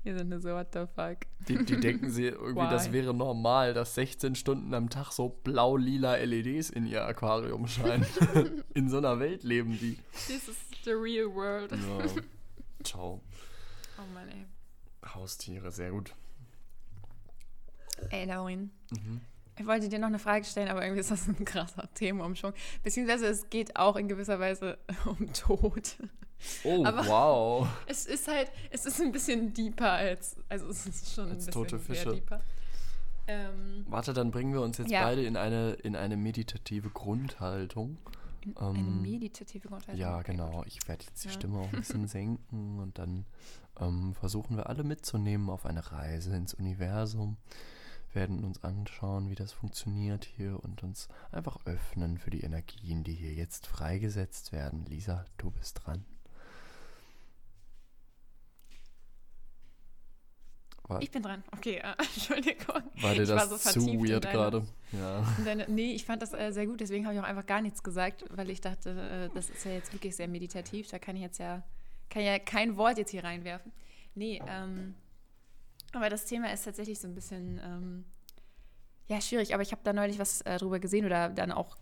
Wir sind nur so, what the fuck. Die, die denken sie irgendwie, das Why? wäre normal, dass 16 Stunden am Tag so blau-lila LEDs in ihr Aquarium scheinen. in so einer Welt leben die. This is the real world. Ja. Ciao. Oh Mann, ey. Haustiere, sehr gut. Ey, Laurin. Mhm. Ich wollte dir noch eine Frage stellen, aber irgendwie ist das ein krasser Themenumschwung. Beziehungsweise es geht auch in gewisser Weise um Tod. Oh, Aber- wow. Es ist halt, es ist ein bisschen deeper als, also es ist schon ein Als bisschen tote Fische. deeper. Ähm, Warte, dann bringen wir uns jetzt Ja. beide in eine, in eine meditative Grundhaltung. in eine Ähm, meditative Grundhaltung. Ja, genau. Ich werde jetzt die Ja. Stimme auch ein bisschen senken und dann ähm, versuchen wir alle mitzunehmen auf eine Reise ins Universum. Werden uns anschauen, wie das funktioniert hier und uns einfach öffnen für die Energien, die hier jetzt freigesetzt werden. Lisa, du bist dran. War, Ich bin dran. Okay, äh, Entschuldigung. war dir ich war das so zu weird deine- gerade? Ja. Deine, nee, ich fand das äh, sehr gut, deswegen habe ich auch einfach gar nichts gesagt, weil ich dachte, äh, das ist ja jetzt wirklich sehr meditativ, da kann ich jetzt ja, kann ja kein Wort jetzt hier reinwerfen. Nee, ähm, aber das Thema ist tatsächlich so ein bisschen, ähm, ja, schwierig, aber ich habe da neulich was äh, drüber gesehen oder dann auch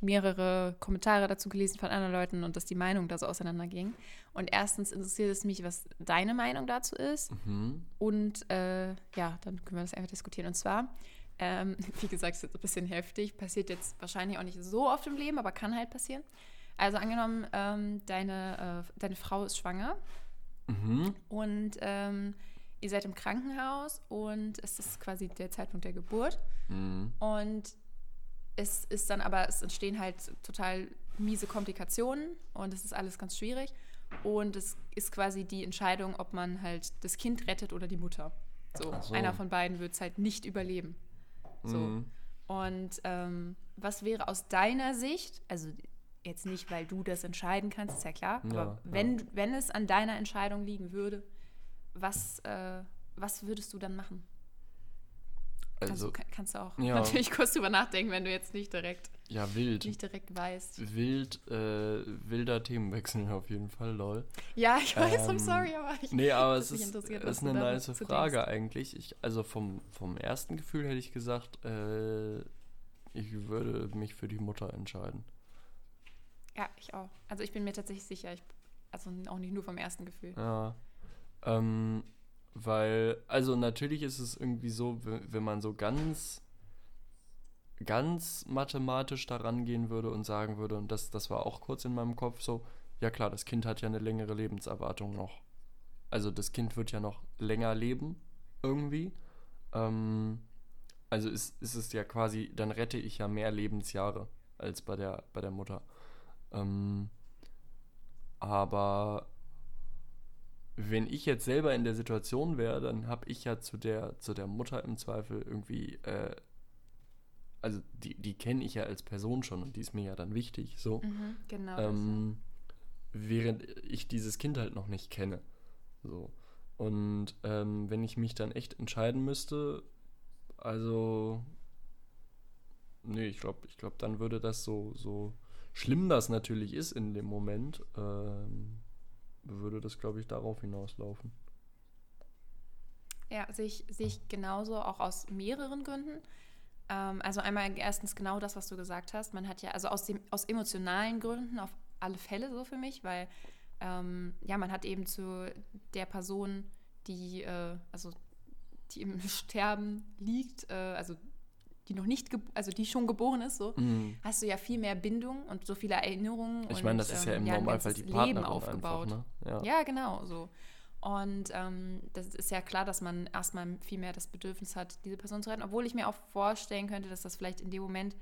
mehrere Kommentare dazu gelesen von anderen Leuten und dass die Meinung da so auseinanderging. Und erstens interessiert es mich, was deine Meinung dazu ist. Mhm. Und äh, ja, dann können wir das einfach diskutieren. Und zwar, ähm, wie gesagt, ist jetzt ein bisschen heftig, passiert jetzt wahrscheinlich auch nicht so oft im Leben, aber kann halt passieren. Also angenommen, ähm, deine, äh, deine Frau ist schwanger Mhm. und ähm, ihr seid im Krankenhaus und es ist quasi der Zeitpunkt der Geburt. Mhm. Und es ist dann aber, es entstehen halt total miese Komplikationen und es ist alles ganz schwierig. und es ist quasi die Entscheidung, ob man halt das Kind rettet oder die Mutter. So, so. einer von beiden wird es halt nicht überleben. So. Mhm. Und ähm, was wäre aus deiner Sicht, also jetzt nicht, weil du das entscheiden kannst, ist ja klar, Ja, aber wenn, wenn es an deiner Entscheidung liegen würde, was, äh, was würdest du dann machen? Kannst, Also, du, kann- kannst du auch ja. natürlich kurz drüber nachdenken, wenn du jetzt nicht direkt, ja, wild. nicht direkt weißt. Wild, äh, wilder Themenwechsel auf jeden Fall, lol. Ja, ich weiß, I'm Ähm, sorry, aber ich, Nee, aber Das es ist, ist eine nice Frage denkst. eigentlich. Ich, also vom, vom ersten Gefühl hätte ich gesagt, äh, ich würde mich für die Mutter entscheiden. ja, ich auch. Also ich bin mir tatsächlich sicher, ich, also auch nicht nur vom ersten Gefühl. Ja. Ähm, weil, also natürlich ist es irgendwie so, wenn, man so ganz, ganz mathematisch daran gehen würde und sagen würde, und das, das war auch kurz in meinem Kopf so, ja klar, das Kind hat ja eine längere Lebenserwartung noch. Also das Kind wird ja noch länger leben, irgendwie. Ähm, also ist, ist es ja quasi, dann rette ich ja mehr Lebensjahre als bei der, bei der Mutter. Ähm, aber wenn ich jetzt selber in der Situation wäre, dann habe ich ja zu der, zu der Mutter im Zweifel irgendwie, äh, also die, die kenne ich ja als Person schon und die ist mir ja dann wichtig, so. Mhm, genau. Ähm, während ich dieses Kind halt noch nicht kenne. So. Und ähm, wenn ich mich dann echt entscheiden müsste, also, nee, ich glaube, ich glaube, dann würde das so, so schlimm das natürlich ist in dem Moment, ähm, würde das, glaube ich, darauf hinauslaufen. Ja, sehe ich, genauso, auch aus mehreren Gründen. Ähm, also einmal erstens genau das, was du gesagt hast. Man hat ja, also aus, dem, aus emotionalen Gründen auf alle Fälle so für mich, weil ähm, ja, man hat eben zu der Person, die, äh, also die im Sterben liegt, äh, also die noch nicht, also die schon geboren ist, so, Mhm. hast du ja viel mehr Bindung und so viele Erinnerungen. Ich und, meine, das ist ja ähm, im ein Normalfall die Partnerin Leben aufgebaut. einfach, ne? Ja. Ja, genau so. Und ähm, das ist ja klar, dass man erstmal viel mehr das Bedürfnis hat, diese Person zu retten. Obwohl ich mir auch vorstellen könnte, dass das vielleicht in dem Moment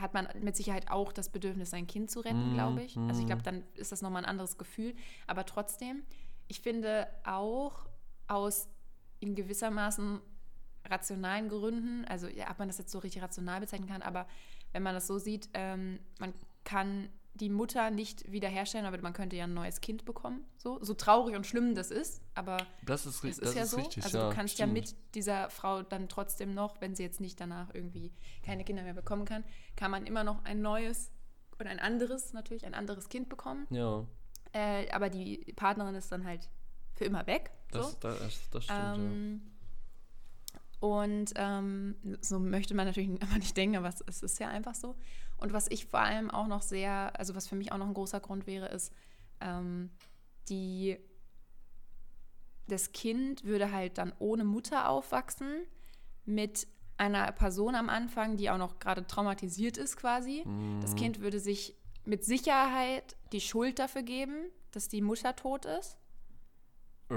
hat man mit Sicherheit auch das Bedürfnis, sein Kind zu retten, Mhm, glaube ich. Also ich mhm. glaube, dann ist das nochmal ein anderes Gefühl. Aber trotzdem, ich finde auch aus in gewissermaßen rationalen Gründen, also ja, ob man das jetzt so richtig rational bezeichnen kann, aber wenn man das so sieht, ähm, man kann die Mutter nicht wiederherstellen, aber man könnte ja ein neues Kind bekommen. So, so traurig und schlimm das ist, aber Das ist, es ist das ja ist so. richtig, also ja, du kannst stimmt. ja mit dieser Frau dann trotzdem noch, wenn sie jetzt nicht danach irgendwie keine Kinder mehr bekommen kann, kann man immer noch ein neues oder ein anderes natürlich, ein anderes Kind bekommen. Ja, Äh, aber die Partnerin ist dann halt für immer weg. das, so. das, das stimmt, ja. Und ähm, so möchte man natürlich immer nicht denken, aber es, es ist ja einfach so. Und was ich vor allem auch noch sehr, also was für mich auch noch ein großer Grund wäre, ist, ähm, die, das Kind würde halt dann ohne Mutter aufwachsen, mit einer Person am Anfang, die auch noch gerade traumatisiert ist quasi. Das Mhm. Kind würde sich mit Sicherheit die Schuld dafür geben, dass die Mutter tot ist.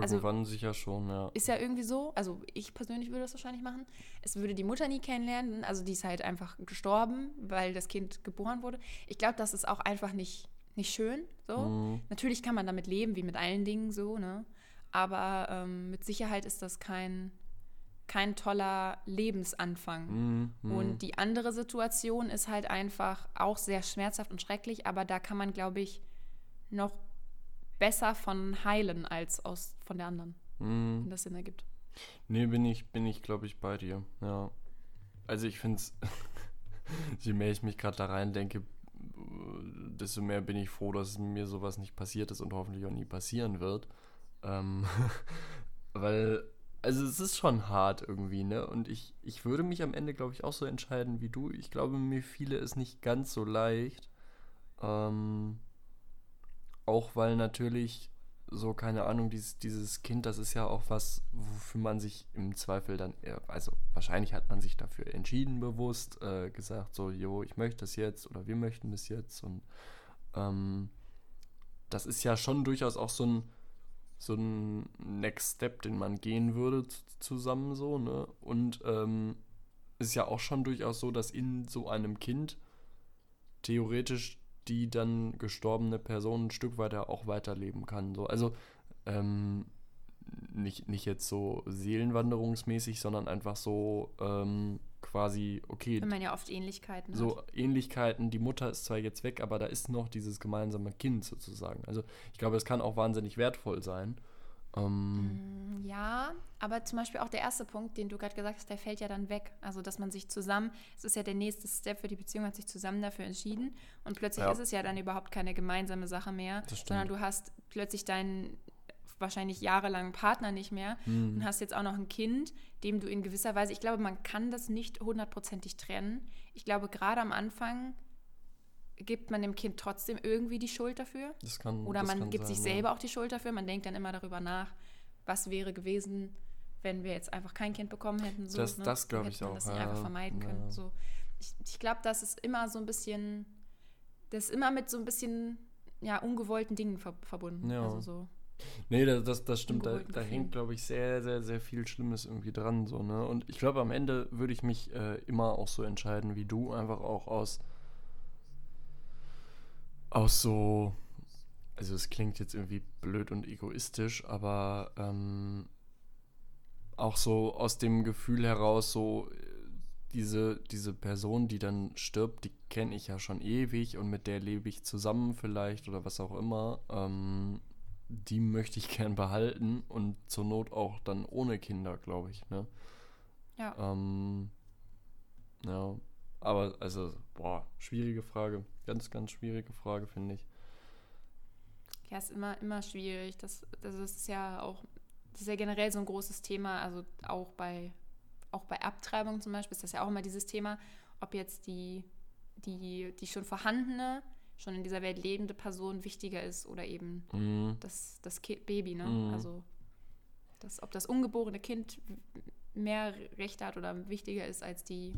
Also- Irgendwann sicher schon, ja. Ist ja irgendwie so. Also ich persönlich würde das wahrscheinlich machen. Es würde die Mutter nie kennenlernen. Also die ist halt einfach gestorben, weil das Kind geboren wurde. Ich glaube, das ist auch einfach nicht, nicht schön. So. Mhm. Natürlich kann man damit leben, wie mit allen Dingen so, ne? Aber ähm, mit Sicherheit ist das kein, kein toller Lebensanfang. Mhm. Mhm. Und die andere Situation ist halt einfach auch sehr schmerzhaft und schrecklich, aber da kann man, glaube ich, noch besser von heilen als aus, von der anderen, Mhm. wenn das Sinn ergibt. Nee, bin ich, bin ich, glaube ich, bei dir. Ja. Also ich finde es, je mehr ich mich gerade da rein denke, desto mehr bin ich froh, dass mir sowas nicht passiert ist und hoffentlich auch nie passieren wird. Ähm, weil, also es ist schon hart irgendwie, ne? Und ich, ich würde mich am Ende, glaube ich, auch so entscheiden wie du. Ich glaube, mir fiele es nicht ganz so leicht. Ähm, auch weil natürlich so, keine Ahnung, dieses, dieses Kind, das ist ja auch was, wofür man sich im Zweifel dann, also wahrscheinlich hat man sich dafür entschieden, bewusst, äh, gesagt, so, jo, ich möchte das jetzt oder wir möchten das jetzt und ähm, das ist ja schon durchaus auch so ein, so ein Next Step, den man gehen würde zusammen so, ne? Und ähm, ist ja auch schon durchaus so, dass in so einem Kind theoretisch die dann gestorbene Person ein Stück weiter auch weiterleben kann. So, also ähm, nicht, nicht jetzt so seelenwanderungsmäßig, sondern einfach so ähm, quasi, okay. Wenn man ja oft Ähnlichkeiten so hat. Ähnlichkeiten, die Mutter ist zwar jetzt weg, aber da ist noch dieses gemeinsame Kind sozusagen. Also ich glaube, es kann auch wahnsinnig wertvoll sein. Ähm, Mm, Ja, aber zum Beispiel auch der erste Punkt, den du gerade gesagt hast, der fällt ja dann weg. Also, dass man sich zusammen, es ist ja der nächste Step für die Beziehung, hat sich zusammen dafür entschieden. Und plötzlich Ja. ist es ja dann überhaupt keine gemeinsame Sache mehr, sondern du hast plötzlich deinen wahrscheinlich jahrelangen Partner nicht mehr Hm. und hast jetzt auch noch ein Kind, dem du in gewisser Weise, ich glaube, man kann das nicht hundertprozentig trennen. Ich glaube, gerade am Anfang gibt man dem Kind trotzdem irgendwie die Schuld dafür. das kann, Oder das man kann gibt sich sein, ja. selber auch die Schuld dafür. Man denkt dann immer darüber nach, was wäre gewesen, wenn wir jetzt einfach kein Kind bekommen hätten. So, Das- ne? das glaub Hätte ich auch, Das nicht ja, einfach vermeiden können. ja. So. Ich, ich glaube, das ist immer so ein bisschen, das ist immer mit so ein bisschen ja, ungewollten Dingen ver verbunden. Ja. Also so. Nee, das, das, das stimmt. Da, da hängt, glaube ich, sehr, sehr, sehr viel Schlimmes irgendwie dran. So, ne? Und ich glaube, am Ende würde ich mich äh, immer auch so entscheiden wie du, einfach auch aus, aus so, also es klingt jetzt irgendwie blöd und egoistisch, aber ähm, auch so aus dem Gefühl heraus, so äh, diese, diese Person, die dann stirbt, die kenne ich ja schon ewig und mit der lebe ich zusammen vielleicht oder was auch immer. Ähm, die möchte ich gern behalten und zur Not auch dann ohne Kinder, glaube ich. Ne? Ja. Ähm, ja, aber also, boah, schwierige Frage. Ganz, ganz schwierige Frage, finde ich. Ja, ist immer, immer schwierig. Das, das ist ja auch, das ist ja generell so ein großes Thema, also auch bei, auch bei Abtreibung zum Beispiel ist das ja auch immer dieses Thema, ob jetzt die, die, die schon vorhandene, schon in dieser Welt lebende Person wichtiger ist oder eben Mhm. das, das Baby, ne? Mhm. Also das, ob das ungeborene Kind mehr Rechte hat oder wichtiger ist als die,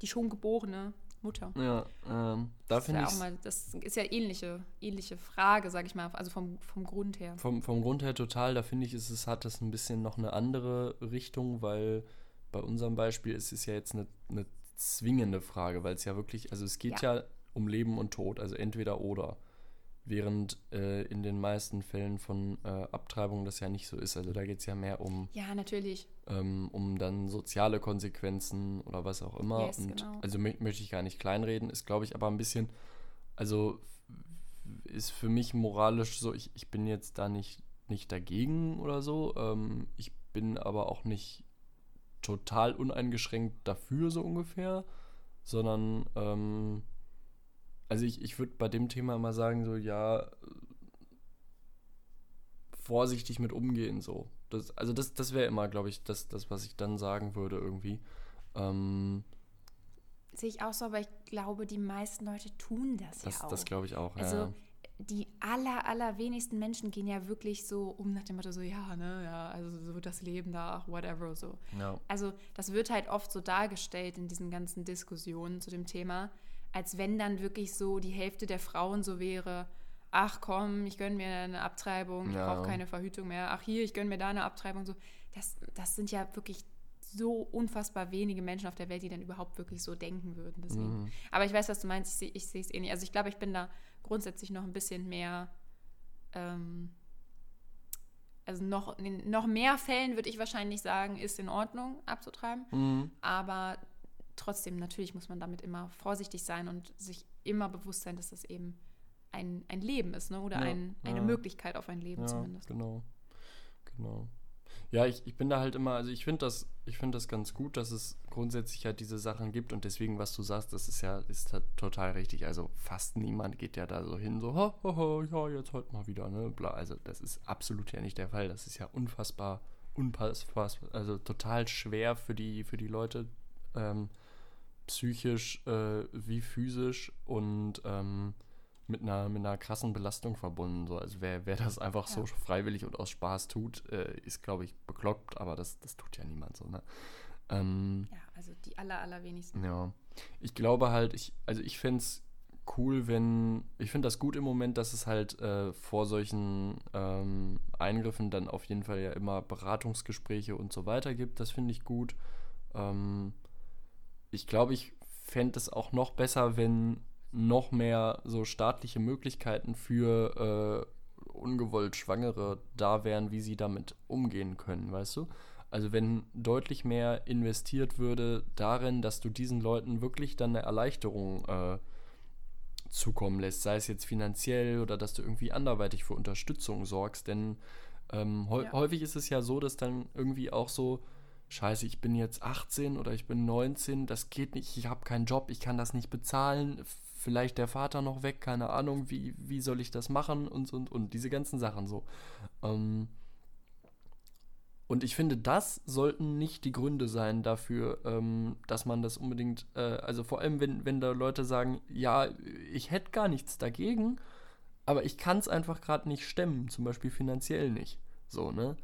die schon geborene Mutter. Ja, ähm, da Das ist finde ja ich auch mal, das ist ja ähnliche, ähnliche Frage, sag ich mal, also vom, vom Grund her. Vom, vom Grund her total, da finde ich, ist es hat das ein bisschen noch eine andere Richtung, weil bei unserem Beispiel ist es ja jetzt eine, eine zwingende Frage, weil es ja wirklich, also es geht ja. um Leben und Tod, also entweder oder. Während äh, in den meisten Fällen von äh, Abtreibung das ja nicht so ist. Also da geht es ja mehr um, Ja, natürlich. ähm, um dann soziale Konsequenzen oder was auch immer. Yes, und genau. also mö möchte ich gar nicht kleinreden, ist glaube ich aber ein bisschen, also ist für mich moralisch so, ich, ich bin jetzt da nicht, nicht dagegen oder so. Ähm, ich bin aber auch nicht total uneingeschränkt dafür, so ungefähr, sondern ähm, also ich, ich würde bei dem Thema mal sagen, so ja, vorsichtig mit umgehen, so. Das, also das, das wäre immer, glaube ich, das, das, was ich dann sagen würde irgendwie. Ähm, Sehe ich auch so, aber ich glaube, die meisten Leute tun das, das ja auch. das glaube ich auch, also ja. die aller, allerwenigsten Menschen gehen ja wirklich so um nach dem Motto so, ja, ne, ja, also so das Leben da, ach, whatever, so. ja. Also das wird halt oft so dargestellt in diesen ganzen Diskussionen zu dem Thema, als wenn dann wirklich so die Hälfte der Frauen so wäre, ach komm, ich gönne mir eine Abtreibung, ich Ja. brauche keine Verhütung mehr, ach hier, ich gönne mir da eine Abtreibung, so. Das, das sind ja wirklich so unfassbar wenige Menschen auf der Welt, die dann überhaupt wirklich so denken würden. Deswegen. Mhm. Aber ich weiß, was du meinst, ich sehe ich sehe es eh nicht. Also ich glaube, ich bin da grundsätzlich noch ein bisschen mehr, ähm, also noch, in noch mehr Fällen würde ich wahrscheinlich sagen, ist in Ordnung abzutreiben. Mhm. Aber trotzdem, natürlich muss man damit immer vorsichtig sein und sich immer bewusst sein, dass das eben ein, ein Leben ist, ne? oder Ja, ein, eine ja. Möglichkeit auf ein Leben Ja, zumindest. genau. Genau. Ja, ich, ich bin da halt immer, also ich finde das, ich finde das ganz gut, dass es grundsätzlich halt diese Sachen gibt und deswegen, was du sagst, das ist ja, ist halt total richtig. Also fast niemand geht ja da so hin, so, ha, ha, ha, ja, jetzt heute mal wieder, ne? Bla. Also das ist absolut ja nicht der Fall. Das ist ja unfassbar, unfassbar, also total schwer für die, für die Leute, ähm, psychisch äh, wie physisch und ähm, mit einer, mit einer krassen Belastung verbunden. So. Also wer, wer das einfach so Ja. freiwillig und aus Spaß tut, äh, ist, glaube ich, bekloppt, aber das, das tut ja niemand so. Ne? Ähm, Ja, also die aller, allerwenigsten. ja. Ich glaube halt, ich, also ich fände es cool, wenn, ich finde das gut im Moment, dass es halt äh, vor solchen ähm, Eingriffen dann auf jeden Fall ja immer Beratungsgespräche und so weiter gibt. Das finde ich gut. Ähm, ich glaube, ich fände es auch noch besser, wenn noch mehr so staatliche Möglichkeiten für äh, ungewollt Schwangere da wären, wie sie damit umgehen können, weißt du? Also wenn deutlich mehr investiert würde darin, dass du diesen Leuten wirklich dann eine Erleichterung äh, zukommen lässt, sei es jetzt finanziell oder dass du irgendwie anderweitig für Unterstützung sorgst, denn ähm, ja. häufig ist es ja so, dass dann irgendwie auch so, scheiße, ich bin jetzt 18 oder ich bin 19, das geht nicht, ich habe keinen Job, ich kann das nicht bezahlen, vielleicht der Vater noch weg, keine Ahnung, wie, wie soll ich das machen und, und, und diese ganzen Sachen so. Ähm, und ich finde, das sollten nicht die Gründe sein dafür, ähm, dass man das unbedingt, äh, also vor allem, wenn, wenn da Leute sagen, ja, ich hätte gar nichts dagegen, aber ich kann es einfach gerade nicht stemmen, zum Beispiel finanziell nicht. So, ne?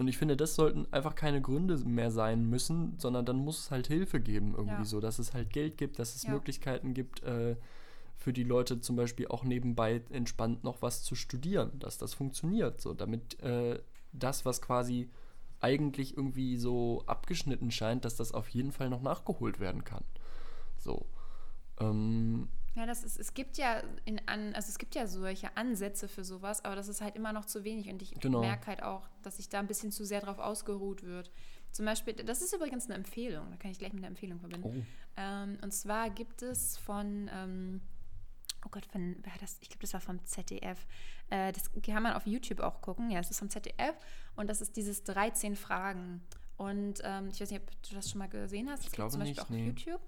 Und ich finde, das sollten einfach keine Gründe mehr sein müssen, sondern dann muss es halt Hilfe geben, irgendwie ja. so, dass es halt Geld gibt, dass es ja. Möglichkeiten gibt, äh, für die Leute zum Beispiel auch nebenbei entspannt noch was zu studieren, dass das funktioniert, so, damit äh, das, was quasi eigentlich irgendwie so abgeschnitten scheint, dass das auf jeden Fall noch nachgeholt werden kann. So. Ähm, ja, das ist, es gibt ja in an, also es gibt ja solche Ansätze für sowas, aber das ist halt immer noch zu wenig und ich genau. merke halt auch, dass sich da ein bisschen zu sehr drauf ausgeruht wird. Zum Beispiel, das ist übrigens eine Empfehlung, da kann ich gleich mit einer Empfehlung verbinden. Oh. Ähm, und zwar gibt es von, ähm, oh Gott, von, wer das? Ich glaube, das war vom ZDF. Äh, das kann man auf YouTube auch gucken. Ja, es ist vom ZDF und das ist dieses 13 Fragen. Und ähm, ich weiß nicht, ob du das schon mal gesehen hast. Das ich glaube zum Beispiel nicht, auch auf nee. YouTube.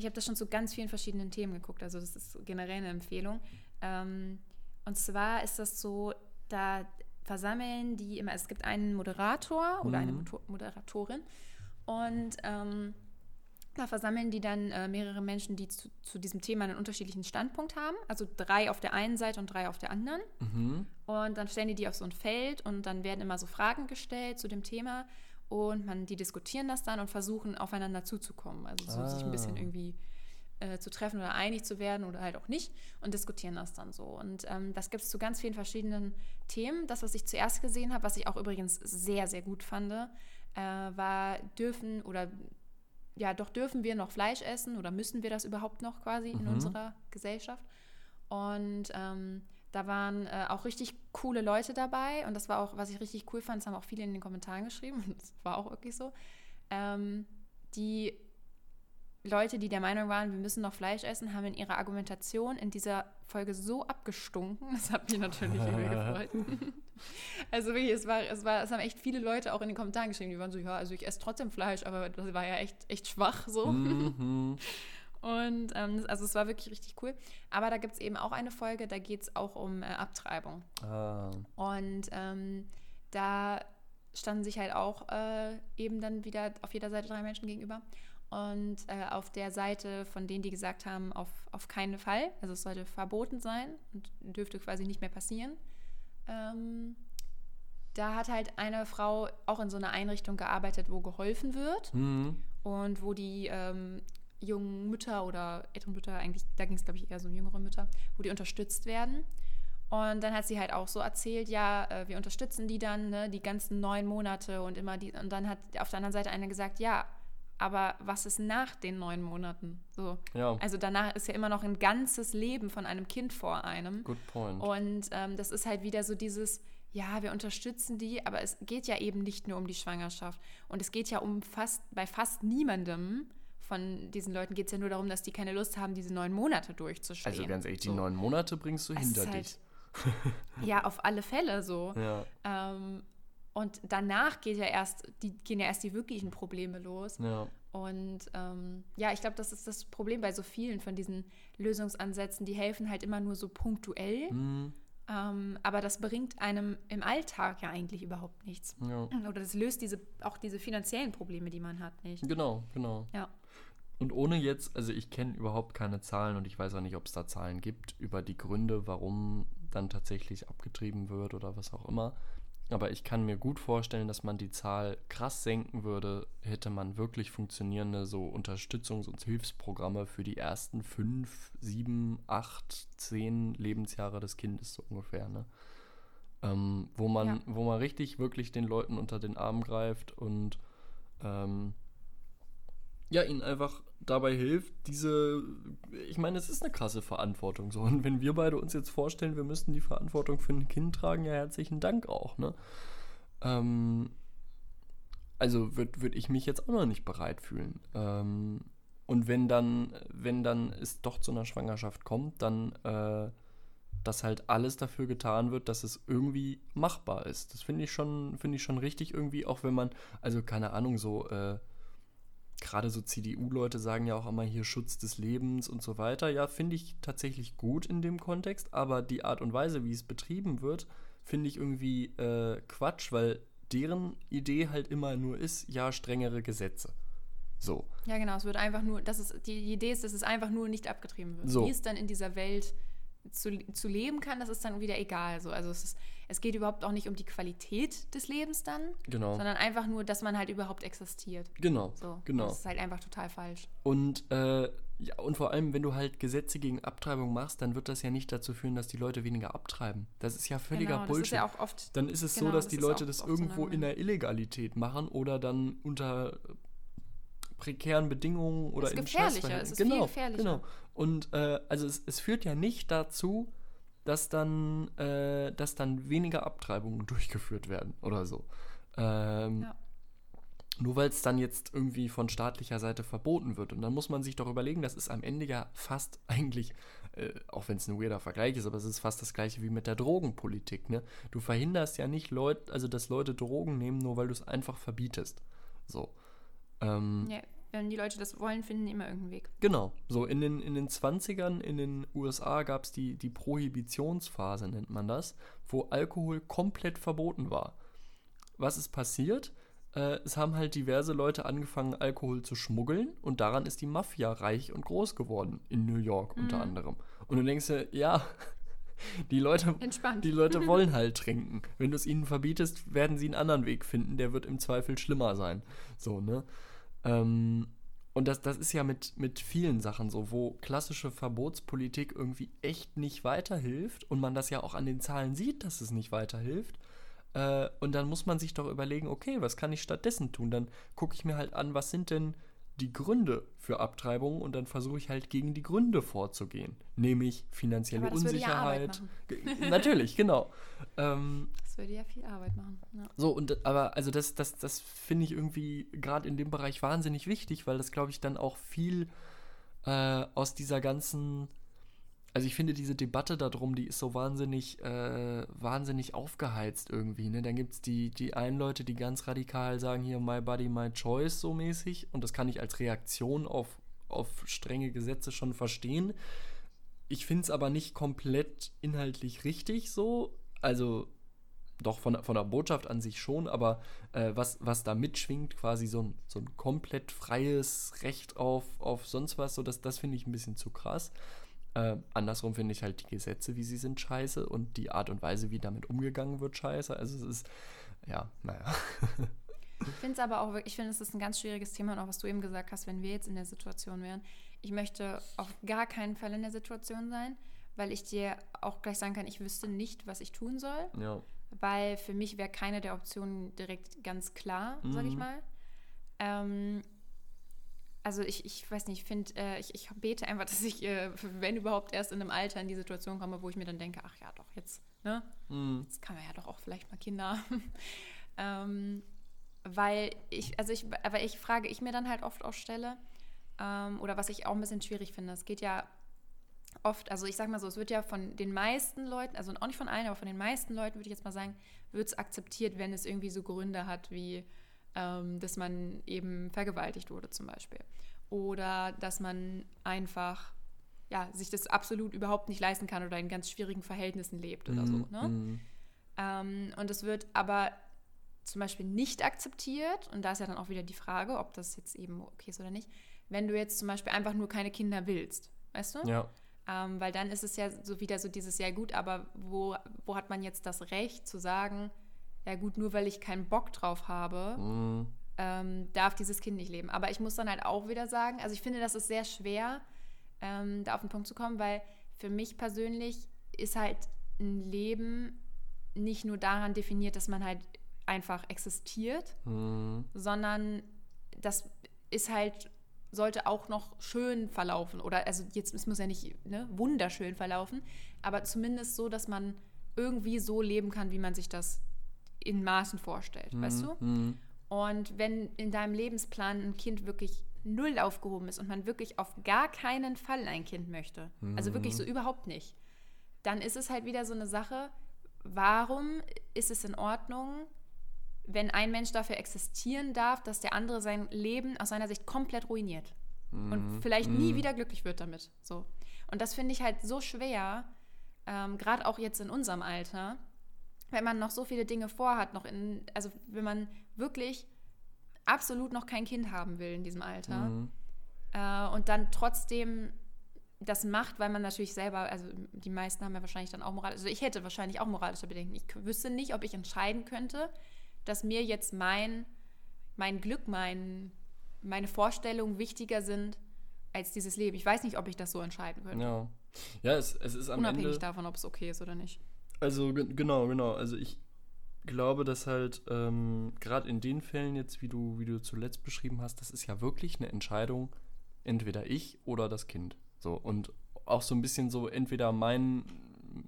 Ich habe das schon zu ganz vielen verschiedenen Themen geguckt. Also das ist generell eine Empfehlung. Ähm, und zwar ist das so, da versammeln die immer, es gibt einen Moderator oder mhm. eine Moderatorin und ähm, da versammeln die dann äh, mehrere Menschen, die zu, zu, diesem Thema einen unterschiedlichen Standpunkt haben. Also drei auf der einen Seite und drei auf der anderen. Mhm. Und dann stellen die die auf so ein Feld und dann werden immer so Fragen gestellt zu dem Thema. Und man, die diskutieren das dann und versuchen aufeinander zuzukommen. Also so ah. sich ein bisschen ah. irgendwie äh, zu treffen oder einig zu werden oder halt auch nicht und diskutieren das dann so. Und ähm, das gibt es zu ganz vielen verschiedenen Themen. Das, was ich zuerst gesehen habe, was ich auch übrigens sehr, sehr gut fand, äh, war, dürfen oder ja, doch dürfen wir noch Fleisch essen oder müssen wir das überhaupt noch quasi mhm. in unserer Gesellschaft? Und ähm, da waren äh, auch richtig coole Leute dabei und das war auch, was ich richtig cool fand, das haben auch viele in den Kommentaren geschrieben und das war auch wirklich so. Ähm, die Leute, die der Meinung waren, wir müssen noch Fleisch essen, haben in ihrer Argumentation in dieser Folge so abgestunken. Das hat mich natürlich irgendwie gefreut. also wirklich, es war, es war, es haben echt viele Leute auch in den Kommentaren geschrieben, die waren so, ja, also ich esse trotzdem Fleisch, aber das war ja echt, echt schwach so. Mhm. Und ähm, also es war wirklich richtig cool. Aber da gibt es eben auch eine Folge, da geht es auch um äh, Abtreibung. Ah. Und ähm, da standen sich halt auch äh, eben dann wieder auf jeder Seite drei Menschen gegenüber. Und äh, auf der Seite von denen, die gesagt haben, auf, auf keinen Fall, also es sollte verboten sein und dürfte quasi nicht mehr passieren, ähm, da hat halt eine Frau auch in so einer Einrichtung gearbeitet, wo geholfen wird mhm. und wo die ähm, jungen Mütter oder älteren Mütter, eigentlich, da ging es glaube ich eher so um jüngere Mütter, wo die unterstützt werden. Und dann hat sie halt auch so erzählt, ja, äh, wir unterstützen die dann, ne, die ganzen neun Monate und immer die, und dann hat auf der anderen Seite eine gesagt, ja, aber was ist nach den neun Monaten? So. Ja. Also danach ist ja immer noch ein ganzes Leben von einem Kind vor einem. Good point. Und ähm, das ist halt wieder so dieses, ja, wir unterstützen die, aber es geht ja eben nicht nur um die Schwangerschaft. Und es geht ja um fast, bei fast niemandem von diesen Leuten geht es ja nur darum, dass die keine Lust haben, diese neun Monate durchzustehen. Also ganz ehrlich, so. die neun Monate bringst du es hinter halt, dich. ja, auf alle Fälle so. Ja. Ähm, und danach geht ja erst, die gehen ja erst die wirklichen Probleme los. Ja. Und ähm, ja, ich glaube, das ist das Problem bei so vielen von diesen Lösungsansätzen. Die helfen halt immer nur so punktuell. Mhm. Ähm, aber das bringt einem im Alltag ja eigentlich überhaupt nichts. Ja. Oder das löst diese, auch diese finanziellen Probleme, die man hat, nicht. Genau, genau. Ja. Und ohne jetzt, also ich kenne überhaupt keine Zahlen und ich weiß auch nicht, ob es da Zahlen gibt über die Gründe, warum dann tatsächlich abgetrieben wird oder was auch immer. Aber ich kann mir gut vorstellen, dass man die Zahl krass senken würde, hätte man wirklich funktionierende so Unterstützungs- und Hilfsprogramme für die ersten fünf, sieben, acht, zehn Lebensjahre des Kindes so ungefähr, ne? Ähm, wo man, ja. wo man richtig wirklich den Leuten unter den Arm greift und ähm, ja, ihnen einfach dabei hilft, diese, ich meine, es ist eine krasse Verantwortung so. Und wenn wir beide uns jetzt vorstellen, wir müssten die Verantwortung für ein Kind tragen, ja, herzlichen Dank auch, ne? Ähm, also würde würd ich mich jetzt auch noch nicht bereit fühlen. Ähm, und wenn dann, wenn dann es doch zu einer Schwangerschaft kommt, dann, äh, dass halt alles dafür getan wird, dass es irgendwie machbar ist. Das finde ich schon, ich schon richtig irgendwie, auch wenn man, also keine Ahnung, so, äh, gerade so CDU-Leute sagen ja auch immer hier Schutz des Lebens und so weiter. Ja, finde ich tatsächlich gut in dem Kontext, aber die Art und Weise, wie es betrieben wird, finde ich irgendwie äh, Quatsch, weil deren Idee halt immer nur ist, ja, strengere Gesetze. So. Ja, genau, es wird einfach nur, das ist, die Idee ist, dass es einfach nur nicht abgetrieben wird. So. Wie es dann in dieser Welt zu, zu leben kann, das ist dann wieder egal. So. Also es, ist, es geht überhaupt auch nicht um die Qualität des Lebens dann, Genau. sondern einfach nur, dass man halt überhaupt existiert. Genau. So. Genau. Das ist halt einfach total falsch. Und, äh, ja, und vor allem, wenn du halt Gesetze gegen Abtreibung machst, dann wird das ja nicht dazu führen, dass die Leute weniger abtreiben. Das ist ja völliger genau, das Bullshit. ist ja auch oft. dann ist es genau, so, dass das die Leute das oft so irgendwo in der Illegalität machen oder dann unter prekären Bedingungen oder Ist in gefährlicher, es ist viel genau, gefährlicher. Genau. Und äh, also es, es führt ja nicht dazu, dass dann, äh, dass dann weniger Abtreibungen durchgeführt werden oder so. Ähm, Ja. Nur weil es dann jetzt irgendwie von staatlicher Seite verboten wird. Und dann muss man sich doch überlegen, das ist am Ende ja fast eigentlich, äh, auch wenn es ein weirder Vergleich ist, aber es ist fast das gleiche wie mit der Drogenpolitik. Ne? Du verhinderst ja nicht Leute, also dass Leute Drogen nehmen, nur weil du es einfach verbietest. So. Ähm, Ja, wenn die Leute das wollen, finden immer irgendeinen Weg. Genau. So in den, in den 20ern in den USA gab es die, die Prohibitionsphase, nennt man das, wo Alkohol komplett verboten war. Was ist passiert? Äh, es haben halt diverse Leute angefangen, Alkohol zu schmuggeln und daran ist die Mafia reich und groß geworden, in New York unter Mhm. anderem. Und du denkst dir, ja, die Leute, Entspannt. die Leute wollen halt trinken. Wenn du es ihnen verbietest, werden sie einen anderen Weg finden, der wird im Zweifel schlimmer sein. So, ne? Ähm, und das, das ist ja mit, mit vielen Sachen so, wo klassische Verbotspolitik irgendwie echt nicht weiterhilft und man das ja auch an den Zahlen sieht, dass es nicht weiterhilft. Äh, und dann muss man sich doch überlegen, okay, was kann ich stattdessen tun? Dann gucke ich mir halt an, was sind denn die Gründe für Abtreibung und dann versuche ich halt gegen die Gründe vorzugehen. Nämlich finanzielle Aber das würde ja Arbeit Unsicherheit. Natürlich, genau. Ähm, Das würde ja viel Arbeit machen. Ja. so, und aber also das, das, das finde ich irgendwie gerade in dem Bereich wahnsinnig wichtig, weil das, glaube ich, dann auch viel äh, aus dieser ganzen, also ich finde diese Debatte darum, die ist so wahnsinnig, äh, wahnsinnig aufgeheizt irgendwie. Ne? Dann gibt es die, die einen Leute, die ganz radikal sagen, hier my body, my choice so mäßig. Und das kann ich als Reaktion auf, auf strenge Gesetze schon verstehen. Ich finde es aber nicht komplett inhaltlich richtig so. Also doch von, von der Botschaft an sich schon, aber äh, was, was da mitschwingt, quasi so ein, so ein komplett freies Recht auf, auf sonst was, so das, das finde ich ein bisschen zu krass. Äh, andersrum finde ich halt die Gesetze, wie sie sind, scheiße und die Art und Weise, wie damit umgegangen wird, scheiße. Also es ist, ja, naja. Ich finde es aber auch, wirklich- ich finde, es ist ein ganz schwieriges Thema und auch was du eben gesagt hast, wenn wir jetzt in der Situation wären. Ich möchte auf gar keinen Fall in der Situation sein, weil ich dir auch gleich sagen kann, ich wüsste nicht, was ich tun soll, Ja. weil für mich wäre keine der Optionen direkt ganz klar, sag ich Mhm. mal. Ähm, also ich, ich weiß nicht, ich finde, äh, ich, ich bete einfach, dass ich, äh, wenn überhaupt, erst in einem Alter in die Situation komme, wo ich mir dann denke, ach ja, doch, jetzt, ne? Mhm. Jetzt kann man ja doch auch vielleicht mal Kinder haben. ähm, weil ich, also ich, aber ich frage, ich mir dann halt oft auch stelle, ähm, oder was ich auch ein bisschen schwierig finde, es geht ja oft, also ich sag mal so, es wird ja von den meisten Leuten, also auch nicht von allen, aber von den meisten Leuten würde ich jetzt mal sagen, wird es akzeptiert, wenn es irgendwie so Gründe hat, wie ähm, dass man eben vergewaltigt wurde zum Beispiel. Oder dass man einfach ja, sich das absolut überhaupt nicht leisten kann oder in ganz schwierigen Verhältnissen lebt oder so. Ne? Mhm. Ähm, und es wird aber zum Beispiel nicht akzeptiert, und da ist ja dann auch wieder die Frage, ob das jetzt eben okay ist oder nicht, wenn du jetzt zum Beispiel einfach nur keine Kinder willst, weißt du? Ja. Ähm, weil dann ist es ja so wieder so dieses, ja gut, aber wo, wo hat man jetzt das Recht zu sagen, ja gut, nur weil ich keinen Bock drauf habe, Mhm. ähm, darf dieses Kind nicht leben. Aber ich muss dann halt auch wieder sagen, also ich finde, das ist sehr schwer, ähm, da auf den Punkt zu kommen, weil für mich persönlich ist halt ein Leben nicht nur daran definiert, dass man halt einfach existiert, Mhm. sondern das ist halt sollte auch noch schön verlaufen. Oder also jetzt es muss ja nicht ne, wunderschön verlaufen, aber zumindest so, dass man irgendwie so leben kann, wie man sich das in Maßen vorstellt, Mhm. weißt du? Und wenn in deinem Lebensplan ein Kind wirklich null aufgehoben ist und man wirklich auf gar keinen Fall ein Kind möchte, also wirklich so überhaupt nicht, dann ist es halt wieder so eine Sache, warum ist es in Ordnung, wenn ein Mensch dafür existieren darf, dass der andere sein Leben aus seiner Sicht komplett ruiniert und vielleicht nie wieder glücklich wird damit. So. Und das finde ich halt so schwer, ähm, gerade auch jetzt in unserem Alter, wenn man noch so viele Dinge vorhat, noch in, also wenn man wirklich absolut noch kein Kind haben will in diesem Alter Mhm. äh, und dann trotzdem das macht, weil man natürlich selber, also die meisten haben ja wahrscheinlich dann auch Moral, also ich hätte wahrscheinlich auch moralische Bedenken. Ich wüsste nicht, ob ich entscheiden könnte, dass mir jetzt mein, mein Glück, mein, meine Vorstellungen wichtiger sind als dieses Leben. Ich weiß nicht, ob ich das so entscheiden könnte. Ja. Ja, es, es ist am Unabhängig Ende. davon, ob es okay ist oder nicht. Also ge- genau, genau. Also ich glaube, dass halt ähm, gerade in den Fällen jetzt, wie du, wie du zuletzt beschrieben hast, das ist ja wirklich eine Entscheidung, entweder ich oder das Kind. So und auch so ein bisschen so entweder mein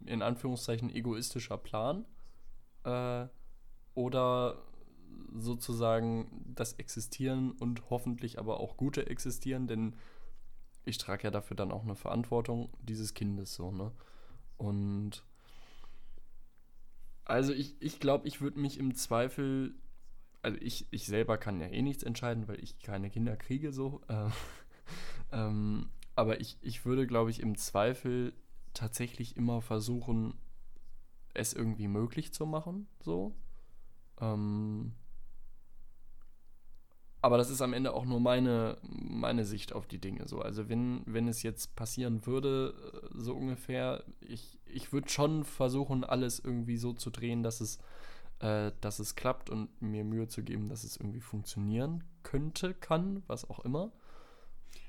in Anführungszeichen egoistischer Plan äh, oder sozusagen das Existieren und hoffentlich aber auch gute Existieren, denn ich trage ja dafür dann auch eine Verantwortung dieses Kindes so, ne? Und also ich, ich glaube, ich würde mich im Zweifel, also ich, ich selber kann ja eh nichts entscheiden, weil ich keine Kinder kriege so. Äh, ähm, aber ich, ich würde, glaube ich, im Zweifel tatsächlich immer versuchen, es irgendwie möglich zu machen, so. Ähm, aber das ist am Ende auch nur meine, meine Sicht auf die Dinge so. Also wenn, wenn es jetzt passieren würde, äh, so ungefähr, ich, ich würde schon versuchen, alles irgendwie so zu drehen, dass es, äh, dass es klappt und mir Mühe zu geben, dass es irgendwie funktionieren könnte, kann, was auch immer.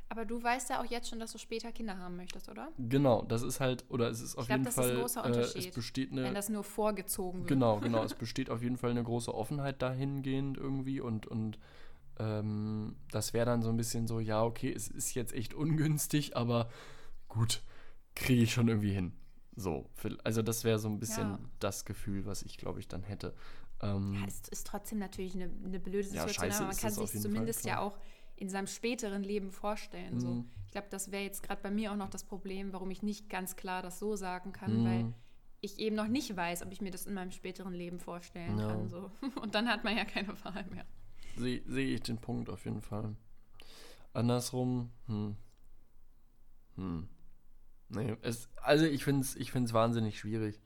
Aber du weißt ja auch jetzt schon, dass du später Kinder haben möchtest, oder? Genau, das ist halt, oder es ist auf glaub, jeden das ist ein Fall, großer äh, es Unterschied, besteht eine, Wenn das nur vorgezogen wird. Genau, genau. es besteht auf jeden Fall eine große Offenheit dahingehend irgendwie und, und ähm, das wäre dann so ein bisschen so, ja, okay, es ist jetzt echt ungünstig, aber gut, kriege ich schon irgendwie hin. So, also das wäre so ein bisschen Ja. das Gefühl, was ich, glaube ich, dann hätte. Ähm, Ja, es ist trotzdem natürlich eine, eine blöde Ja, Situation, scheiße aber man kann sich jeden Fall, zumindest ja auch in seinem späteren Leben vorstellen. So. Mhm. Ich glaube, das wäre jetzt gerade bei mir auch noch das Problem, warum ich nicht ganz klar das so sagen kann, Mhm. weil ich eben noch nicht weiß, ob ich mir das in meinem späteren Leben vorstellen Ja. kann. So. Und dann hat man ja keine Wahl mehr. Sehe seh ich den Punkt auf jeden Fall. Andersrum, hm. Hm. Nee, es, also ich finde es ich find's wahnsinnig schwierig.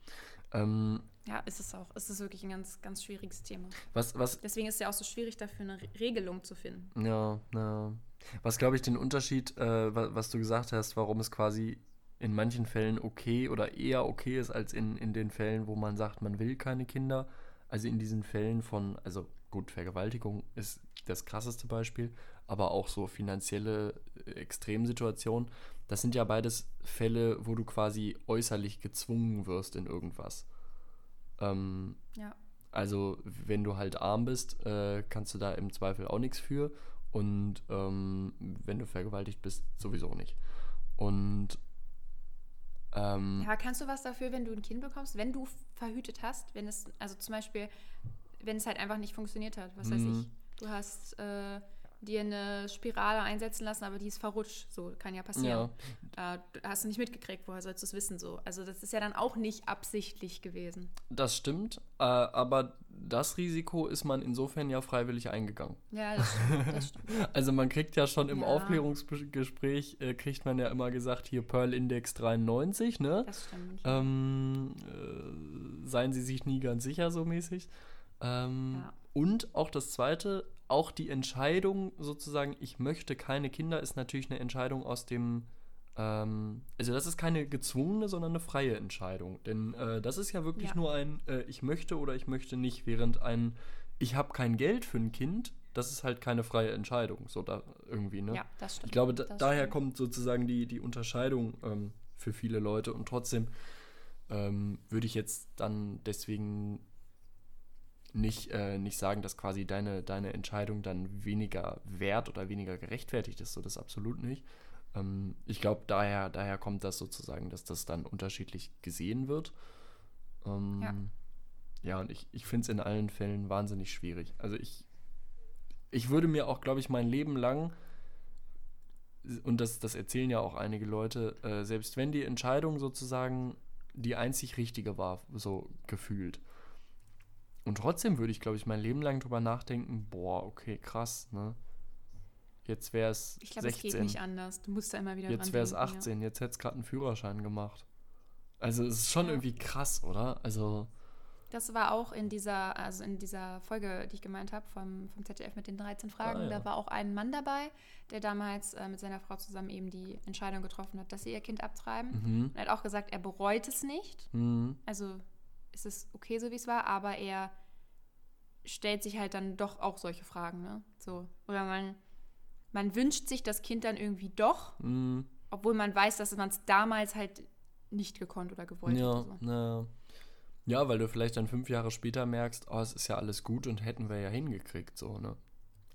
Ähm, Ja, ist es auch. Es ist wirklich ein ganz, ganz schwieriges Thema. was, was, Deswegen ist es ja auch so schwierig, dafür eine Re- Regelung zu finden. Ja, ja. Was glaube ich den Unterschied, äh, wa- was du gesagt hast, warum es quasi in manchen Fällen okay oder eher okay ist, als in, in den Fällen, wo man sagt, man will keine Kinder. Also in diesen Fällen von, also gut, Vergewaltigung ist das krasseste Beispiel, aber auch so finanzielle äh, Extremsituationen. Das sind ja beides Fälle, wo du quasi äußerlich gezwungen wirst in irgendwas. Ähm, Ja. also, wenn du halt arm bist, äh, kannst du da im Zweifel auch nichts für. Und ähm, wenn du vergewaltigt bist, sowieso nicht. Und ähm, Ja, kannst du was dafür, wenn du ein Kind bekommst, wenn du verhütet hast, wenn es, also zum Beispiel, wenn es halt einfach nicht funktioniert hat, was weiß Mhm. ich, du hast äh, dir eine Spirale einsetzen lassen, aber die ist verrutscht, so kann ja passieren. Äh, du- hast du nicht mitgekriegt, woher sollst du es wissen, so. Also das ist ja dann auch nicht absichtlich gewesen. das stimmt. Äh, aber das Risiko ist man insofern ja freiwillig eingegangen. Ja, das stimmt. Das stimmt. Also man kriegt ja schon im Ja. Aufklärungsgespräch, äh, kriegt man ja immer gesagt, hier Pearl Index 93, ne? Das stimmt. Ähm, äh, seien Sie sich nie ganz sicher, so mäßig. Ähm, Ja. Und auch das Zweite, auch die Entscheidung sozusagen, ich möchte keine Kinder, ist natürlich eine Entscheidung aus dem, ähm, also das ist keine gezwungene, sondern eine freie Entscheidung. Denn äh, das ist ja wirklich Ja. nur ein, äh, ich möchte oder ich möchte nicht, während ein, ich habe kein Geld für ein Kind, das ist halt keine freie Entscheidung, so da irgendwie, ne? ja, das stimmt. Ich glaube, da, daher stimmt. kommt sozusagen die, die Unterscheidung ähm, für viele Leute und trotzdem ähm, würde ich jetzt dann deswegen nicht, äh, nicht sagen, dass quasi deine, deine Entscheidung dann weniger wert oder weniger gerechtfertigt ist. So, das absolut nicht. Ähm, ich glaube, daher, daher kommt das sozusagen, dass das dann unterschiedlich gesehen wird. Ähm, ja. ja, und ich, ich finde es in allen Fällen wahnsinnig schwierig. Also ich, ich würde mir auch, glaube ich, mein Leben lang, und das, das erzählen ja auch einige Leute, äh, selbst wenn die Entscheidung sozusagen die einzig richtige war, so gefühlt. Und trotzdem würde ich, glaube ich, mein Leben lang drüber nachdenken, boah, okay, krass, ne? Jetzt wäre es Ich glaube, es geht nicht anders. Du musst da immer wieder Jetzt wäre es 18, ja. jetzt hätte es gerade einen Führerschein gemacht. Also es ist schon ja. irgendwie krass, oder? Also das war auch in dieser, also in dieser Folge, die ich gemeint habe, vom, vom ZDF mit den 13 Fragen. Ah, ja. Da war auch ein Mann dabei, der damals äh, mit seiner Frau zusammen eben die Entscheidung getroffen hat, dass sie ihr Kind abtreiben. Mhm. Er hat auch gesagt, er bereut es nicht. Mhm. Also ist es okay, so wie es war, aber er stellt sich halt dann doch auch solche Fragen, ne? So. Oder man, man wünscht sich das Kind dann irgendwie doch, mhm. obwohl man weiß, dass man es damals halt nicht gekonnt oder gewollt ja, hat. So. Ja, ja, weil du vielleicht dann fünf Jahre später merkst, oh, es ist ja alles gut und hätten wir ja hingekriegt, so, ne?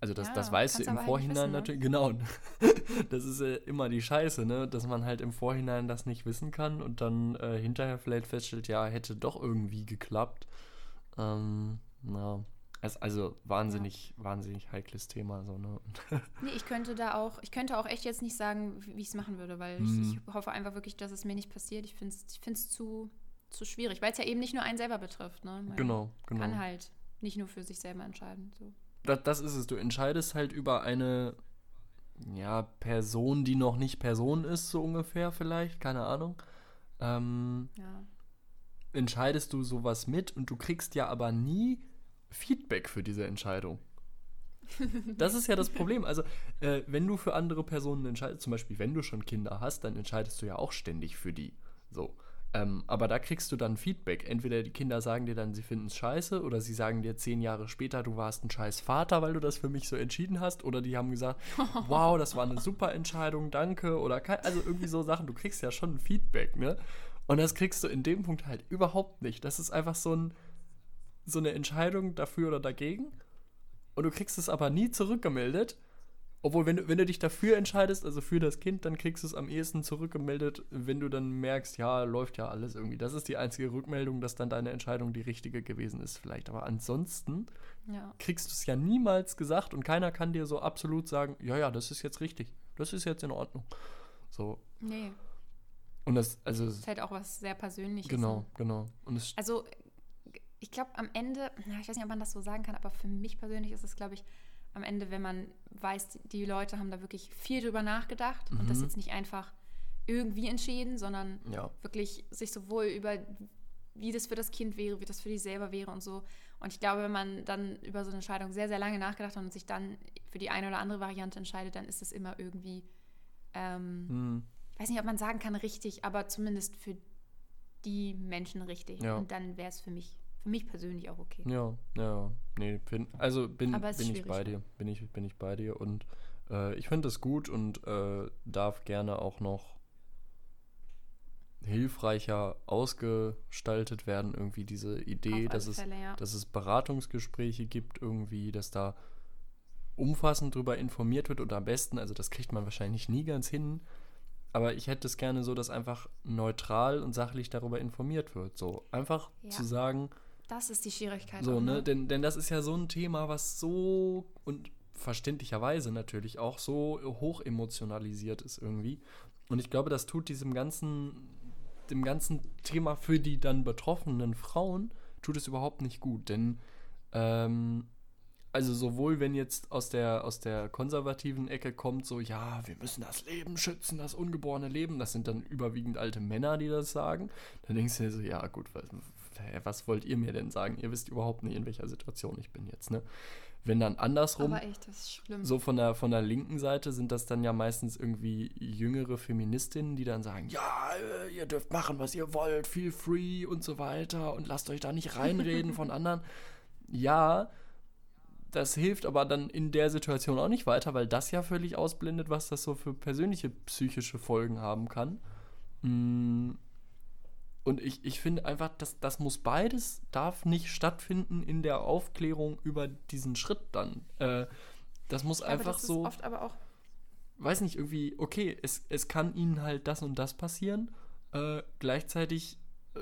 Also das, ja, das weißt du im Vorhinein wissen, ne? natürlich, genau. das ist äh, immer die Scheiße, ne? Dass man halt im Vorhinein das nicht wissen kann und dann äh, hinterher vielleicht feststellt, ja, hätte doch irgendwie geklappt. Ähm. Es, also wahnsinnig, ja. wahnsinnig heikles Thema, so, ne? nee, ich könnte da auch, ich könnte auch echt jetzt nicht sagen, wie ich es machen würde, weil mhm. ich, ich, hoffe einfach wirklich, dass es mir nicht passiert. Ich finde es ich zu zu schwierig, weil es ja eben nicht nur einen selber betrifft. Ne? Man genau, genau. kann halt nicht nur für sich selber entscheiden. So. Das, das ist es. Du entscheidest halt über eine ja, Person, die noch nicht Person ist, so ungefähr vielleicht, keine Ahnung. Ähm, ja. Entscheidest du sowas mit und du kriegst ja aber nie Feedback für diese Entscheidung. Das ist ja das Problem. Also, äh, wenn du für andere Personen entscheidest, zum Beispiel, wenn du schon Kinder hast, dann entscheidest du ja auch ständig für die. So. Ähm, aber da kriegst du dann Feedback. Entweder die Kinder sagen dir dann, sie finden es scheiße, oder sie sagen dir zehn Jahre später, du warst ein scheiß Vater, weil du das für mich so entschieden hast, oder die haben gesagt, wow, das war eine super Entscheidung, danke, oder kein, also irgendwie so Sachen. Du kriegst ja schon ein Feedback, ne? Und das kriegst du in dem Punkt halt überhaupt nicht. Das ist einfach so, ein, so eine Entscheidung dafür oder dagegen. Und du kriegst es aber nie zurückgemeldet. Obwohl, wenn du, wenn du dich dafür entscheidest, also für das Kind, dann kriegst du es am ehesten zurückgemeldet, wenn du dann merkst, ja, läuft ja alles irgendwie. Das ist die einzige Rückmeldung, dass dann deine Entscheidung die richtige gewesen ist, vielleicht. Aber ansonsten ja. kriegst du es ja niemals gesagt und keiner kann dir so absolut sagen, ja, ja, das ist jetzt richtig. Das ist jetzt in Ordnung. So. Nee. Und das, also. Das ist halt auch was sehr Persönliches. Genau, ne? genau. Und es also, ich glaube, am Ende, ich weiß nicht, ob man das so sagen kann, aber für mich persönlich ist es, glaube ich, am Ende, wenn man weiß, die Leute haben da wirklich viel drüber nachgedacht mhm. und das mhm. jetzt nicht einfach irgendwie entschieden, sondern ja. wirklich sich sowohl über, wie das für das Kind wäre, wie das für die selber wäre und so. Und ich glaube, wenn man dann über so eine Entscheidung sehr, sehr lange nachgedacht hat und sich dann für die eine oder andere Variante entscheidet, dann ist es immer irgendwie, ähm, mhm. weiß nicht, ob man sagen kann, richtig, aber zumindest für die Menschen richtig. Ja. Und dann wäre es für mich für mich persönlich auch okay. Ja, ja, nee, bin, also bin, bin ich bei dir, bin ich, bin ich bei dir und äh, ich finde es gut und äh, darf gerne auch noch hilfreicher ausgestaltet werden, irgendwie diese Idee, dass es, ja. dass es Beratungsgespräche gibt, irgendwie, dass da umfassend darüber informiert wird und am besten, also das kriegt man wahrscheinlich nie ganz hin, aber ich hätte es gerne so, dass einfach neutral und sachlich darüber informiert wird. So einfach ja. zu sagen, das ist die Schwierigkeit. So, auch, ne? ne? Denn, denn das ist ja so ein Thema, was so und verständlicherweise natürlich auch so hoch emotionalisiert ist irgendwie. Und ich glaube, das tut diesem ganzen, dem ganzen Thema für die dann betroffenen Frauen, tut es überhaupt nicht gut. Denn, ähm, also sowohl wenn jetzt aus der, aus der konservativen Ecke kommt, so, ja, wir müssen das Leben schützen, das ungeborene Leben, das sind dann überwiegend alte Männer, die das sagen, dann denkst du dir so, ja gut, was, was wollt ihr mir denn sagen? Ihr wisst überhaupt nicht, in welcher Situation ich bin jetzt, ne? Wenn dann andersrum, echt, so von der, von der linken Seite sind das dann ja meistens irgendwie jüngere Feministinnen, die dann sagen, ja, äh, ihr dürft machen, was ihr wollt, feel free und so weiter und lasst euch da nicht reinreden von anderen. Ja, das hilft aber dann in der Situation auch nicht weiter, weil das ja völlig ausblendet, was das so für persönliche psychische Folgen haben kann. Mm, Und ich, ich finde einfach, dass das muss beides, darf nicht stattfinden in der Aufklärung über diesen Schritt dann. Äh, das muss einfach das so, Ist oft aber auch. weiß nicht, irgendwie, okay, es, es kann ihnen halt das und das passieren. Äh, gleichzeitig äh,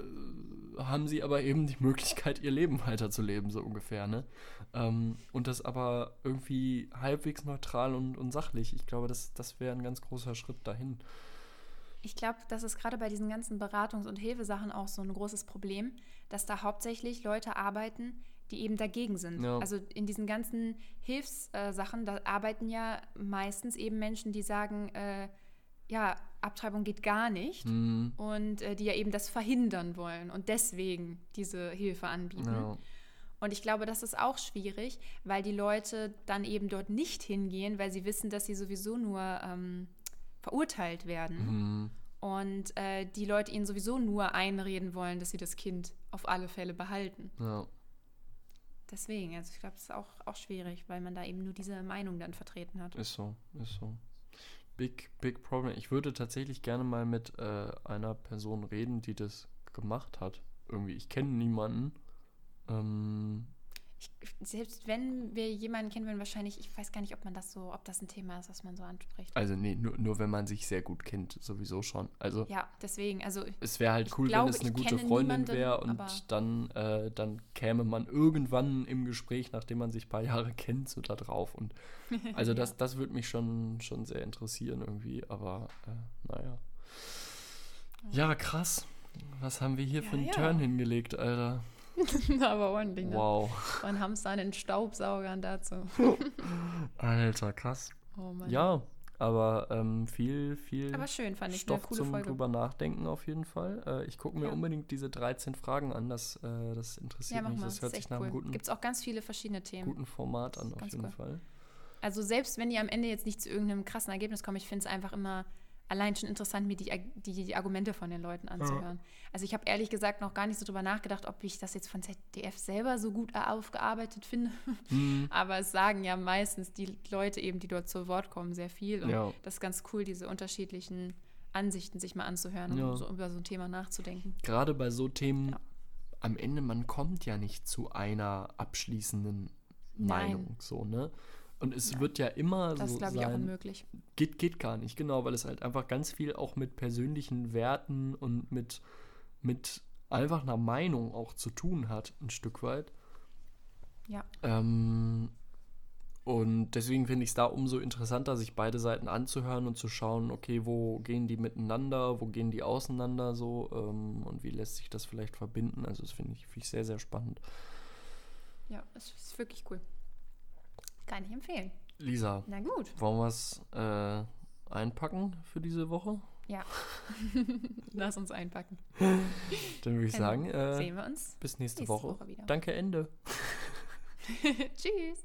haben sie aber eben die Möglichkeit, ihr Leben weiterzuleben, so ungefähr, ne? Ähm, und das aber irgendwie halbwegs neutral und, und sachlich. Ich glaube, das, das wäre ein ganz großer Schritt dahin. Ich glaube, das ist gerade bei diesen ganzen Beratungs- und Hilfesachen auch so ein großes Problem, dass da hauptsächlich Leute arbeiten, die eben dagegen sind. Ja. Also in diesen ganzen Hilfssachen, da arbeiten ja meistens eben Menschen, die sagen, äh, ja, Abtreibung geht gar nicht Hm, und äh, die ja eben das verhindern wollen und deswegen diese Hilfe anbieten. ja. Und ich glaube, das ist auch schwierig, weil die Leute dann eben dort nicht hingehen, weil sie wissen, dass sie sowieso nur ähm, verurteilt werden. Hm, Und äh, die Leute ihnen sowieso nur einreden wollen, dass sie das Kind auf alle Fälle behalten. ja. Deswegen, also ich glaube, das ist auch, auch schwierig, weil man da eben nur diese Meinung dann vertreten hat. Ist so, ist so. Big, big problem. Ich würde tatsächlich gerne mal mit äh, einer Person reden, die das gemacht hat. Irgendwie, ich kenne niemanden. Ähm, Ich, selbst wenn wir jemanden kennen würden, wahrscheinlich, ich weiß gar nicht, ob man das so, ob das ein Thema ist, was man so anspricht. also nee, nur, nur wenn man sich sehr gut kennt, sowieso schon. Also Ja, deswegen, also es wäre halt cool, glaube, wenn es eine gute Freundin wäre und dann, äh, dann käme man irgendwann im Gespräch, nachdem man sich ein paar Jahre kennt, so da drauf. Und also das, das würde mich schon, schon sehr interessieren irgendwie, aber äh, naja. Ja, krass. Was haben wir hier Ja, für einen ja. Turn hingelegt, Alter? aber ordentlich. Ne? Wow. Von Hamster an den Staubsaugern dazu. Alter, krass. Oh Mann. Ja, aber ähm, viel, viel Aber schön, fand ich. Stoff eine coole zum Folge. drüber nachdenken auf jeden Fall. Äh, ich gucke mir Ja. unbedingt diese 13 Fragen an, das, äh, das interessiert Ja, mich. mal. Das hört sich nach cool. einem guten, Gibt es auch ganz viele verschiedene Themen. guten Format an, auf jeden cool. Fall. Also selbst wenn ihr am Ende jetzt nicht zu irgendeinem krassen Ergebnis kommt, ich finde es einfach immer allein schon interessant, mir die, die, die Argumente von den Leuten anzuhören. Also ich habe ehrlich gesagt noch gar nicht so drüber nachgedacht, ob ich das jetzt von ZDF selber so gut aufgearbeitet finde. Hm, Aber es sagen ja meistens die Leute eben, die dort zu Wort kommen, sehr viel. Und Ja. das ist ganz cool, diese unterschiedlichen Ansichten sich mal anzuhören, Ja. so über so ein Thema nachzudenken. Gerade bei so Themen, Ja. am Ende, man kommt ja nicht zu einer abschließenden Nein. Meinung, so, ne? Und es wird ja immer Das so ist, glaube ich, auch unmöglich. Geht, geht gar nicht, genau, weil es halt einfach ganz viel auch mit persönlichen Werten und mit, mit einfach einer Meinung auch zu tun hat, ein Stück weit. Ja. Ähm, und deswegen finde ich es da umso interessanter, sich beide Seiten anzuhören und zu schauen, okay, wo gehen die miteinander, wo gehen die auseinander so ähm, und wie lässt sich das vielleicht verbinden. Also das finde ich, find ich sehr, sehr spannend. Ja, es ist wirklich cool. Kann ich empfehlen. Lisa, Na gut. wollen wir es äh, einpacken für diese Woche? Ja. Lass uns einpacken. Dann würde ich Genau. sagen, äh, Sehen wir uns bis nächste, nächste Woche. Woche wieder. Danke, Ende. Tschüss.